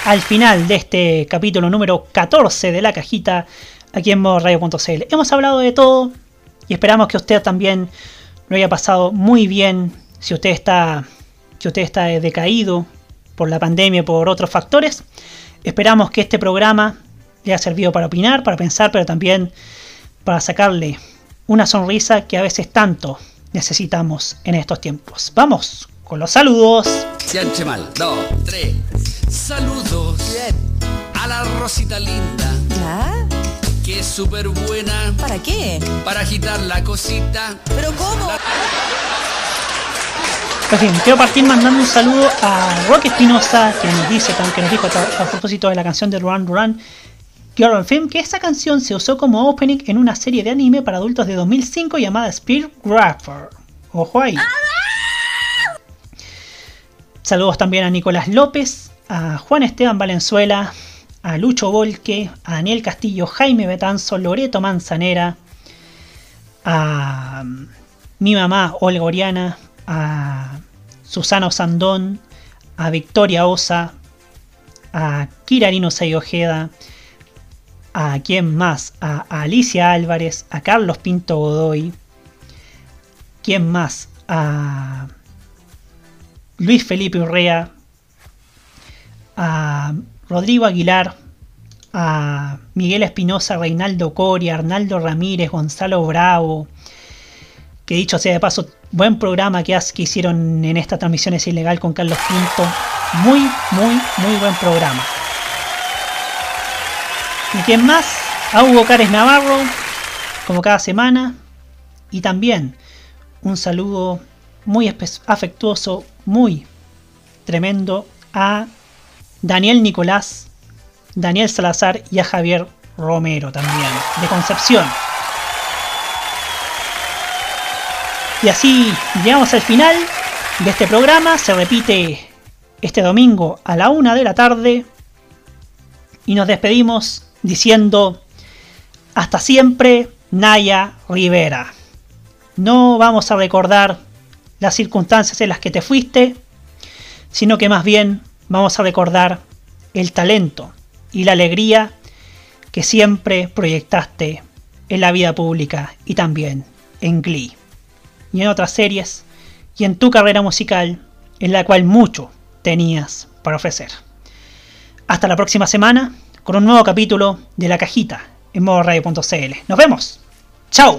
S5: al final de este capítulo número 14 de la cajita aquí en modoradio.cl. Hemos hablado de todo y esperamos que usted también lo haya pasado muy bien si usted está, si usted está decaído por la pandemia por otros factores. Esperamos que este programa le haya servido para opinar, para pensar, pero también para sacarle una sonrisa que a veces tanto necesitamos en estos tiempos. Vamos con los saludos.
S27: Se mal. Dos, tres. Saludos. A la Rosita linda.
S28: ¿Ya?
S27: Que es súper buena.
S28: ¿Para qué?
S27: Para agitar la cosita.
S28: ¿Pero cómo?
S5: En fin, quiero partir mandando un saludo a Roque Espinosa, que nos dice, que nos dijo a, a propósito de la canción de Duran Duran, Girl Film, que esa canción se usó como opening en una serie de anime para adultos de 2005 llamada Spear Grapher. Ojo ahí. Saludos también a Nicolás López, a Juan Esteban Valenzuela, a Lucho Volque, a Daniel Castillo, Jaime Betanzo, Loreto Manzanera, a mi mamá Olga Oriana, a Susana Sandón, a Victoria Osa, a Kirarino Ojeda, a quién más, a Alicia Álvarez, a Carlos Pinto Godoy, quién más, a Luis Felipe Urrea, a Rodrigo Aguilar, a Miguel Espinosa, Reinaldo Coria, Arnaldo Ramírez, Gonzalo Bravo, que dicho sea de paso, buen programa que, que hicieron en esta transmisión es ilegal con Carlos Pinto. Muy, muy, muy buen programa. ¿Y quién más? A Hugo Cares Navarro, como cada semana. Y también un saludo muy afectuoso, muy tremendo a Daniel Nicolás, Daniel Salazar y a Javier Romero también, de Concepción. Y así llegamos al final de este programa. Se repite este domingo a la una de la tarde. Y nos despedimos diciendo, hasta siempre, Naya Rivera. No vamos a recordar las circunstancias en las que te fuiste, sino que más bien vamos a recordar el talento y la alegría que siempre proyectaste en la vida pública y también en Glee y en otras series y en tu carrera musical en la cual mucho tenías para ofrecer. Hasta la próxima semana con un nuevo capítulo de La Cajita en modo radio.cl. Nos vemos. ¡Chao!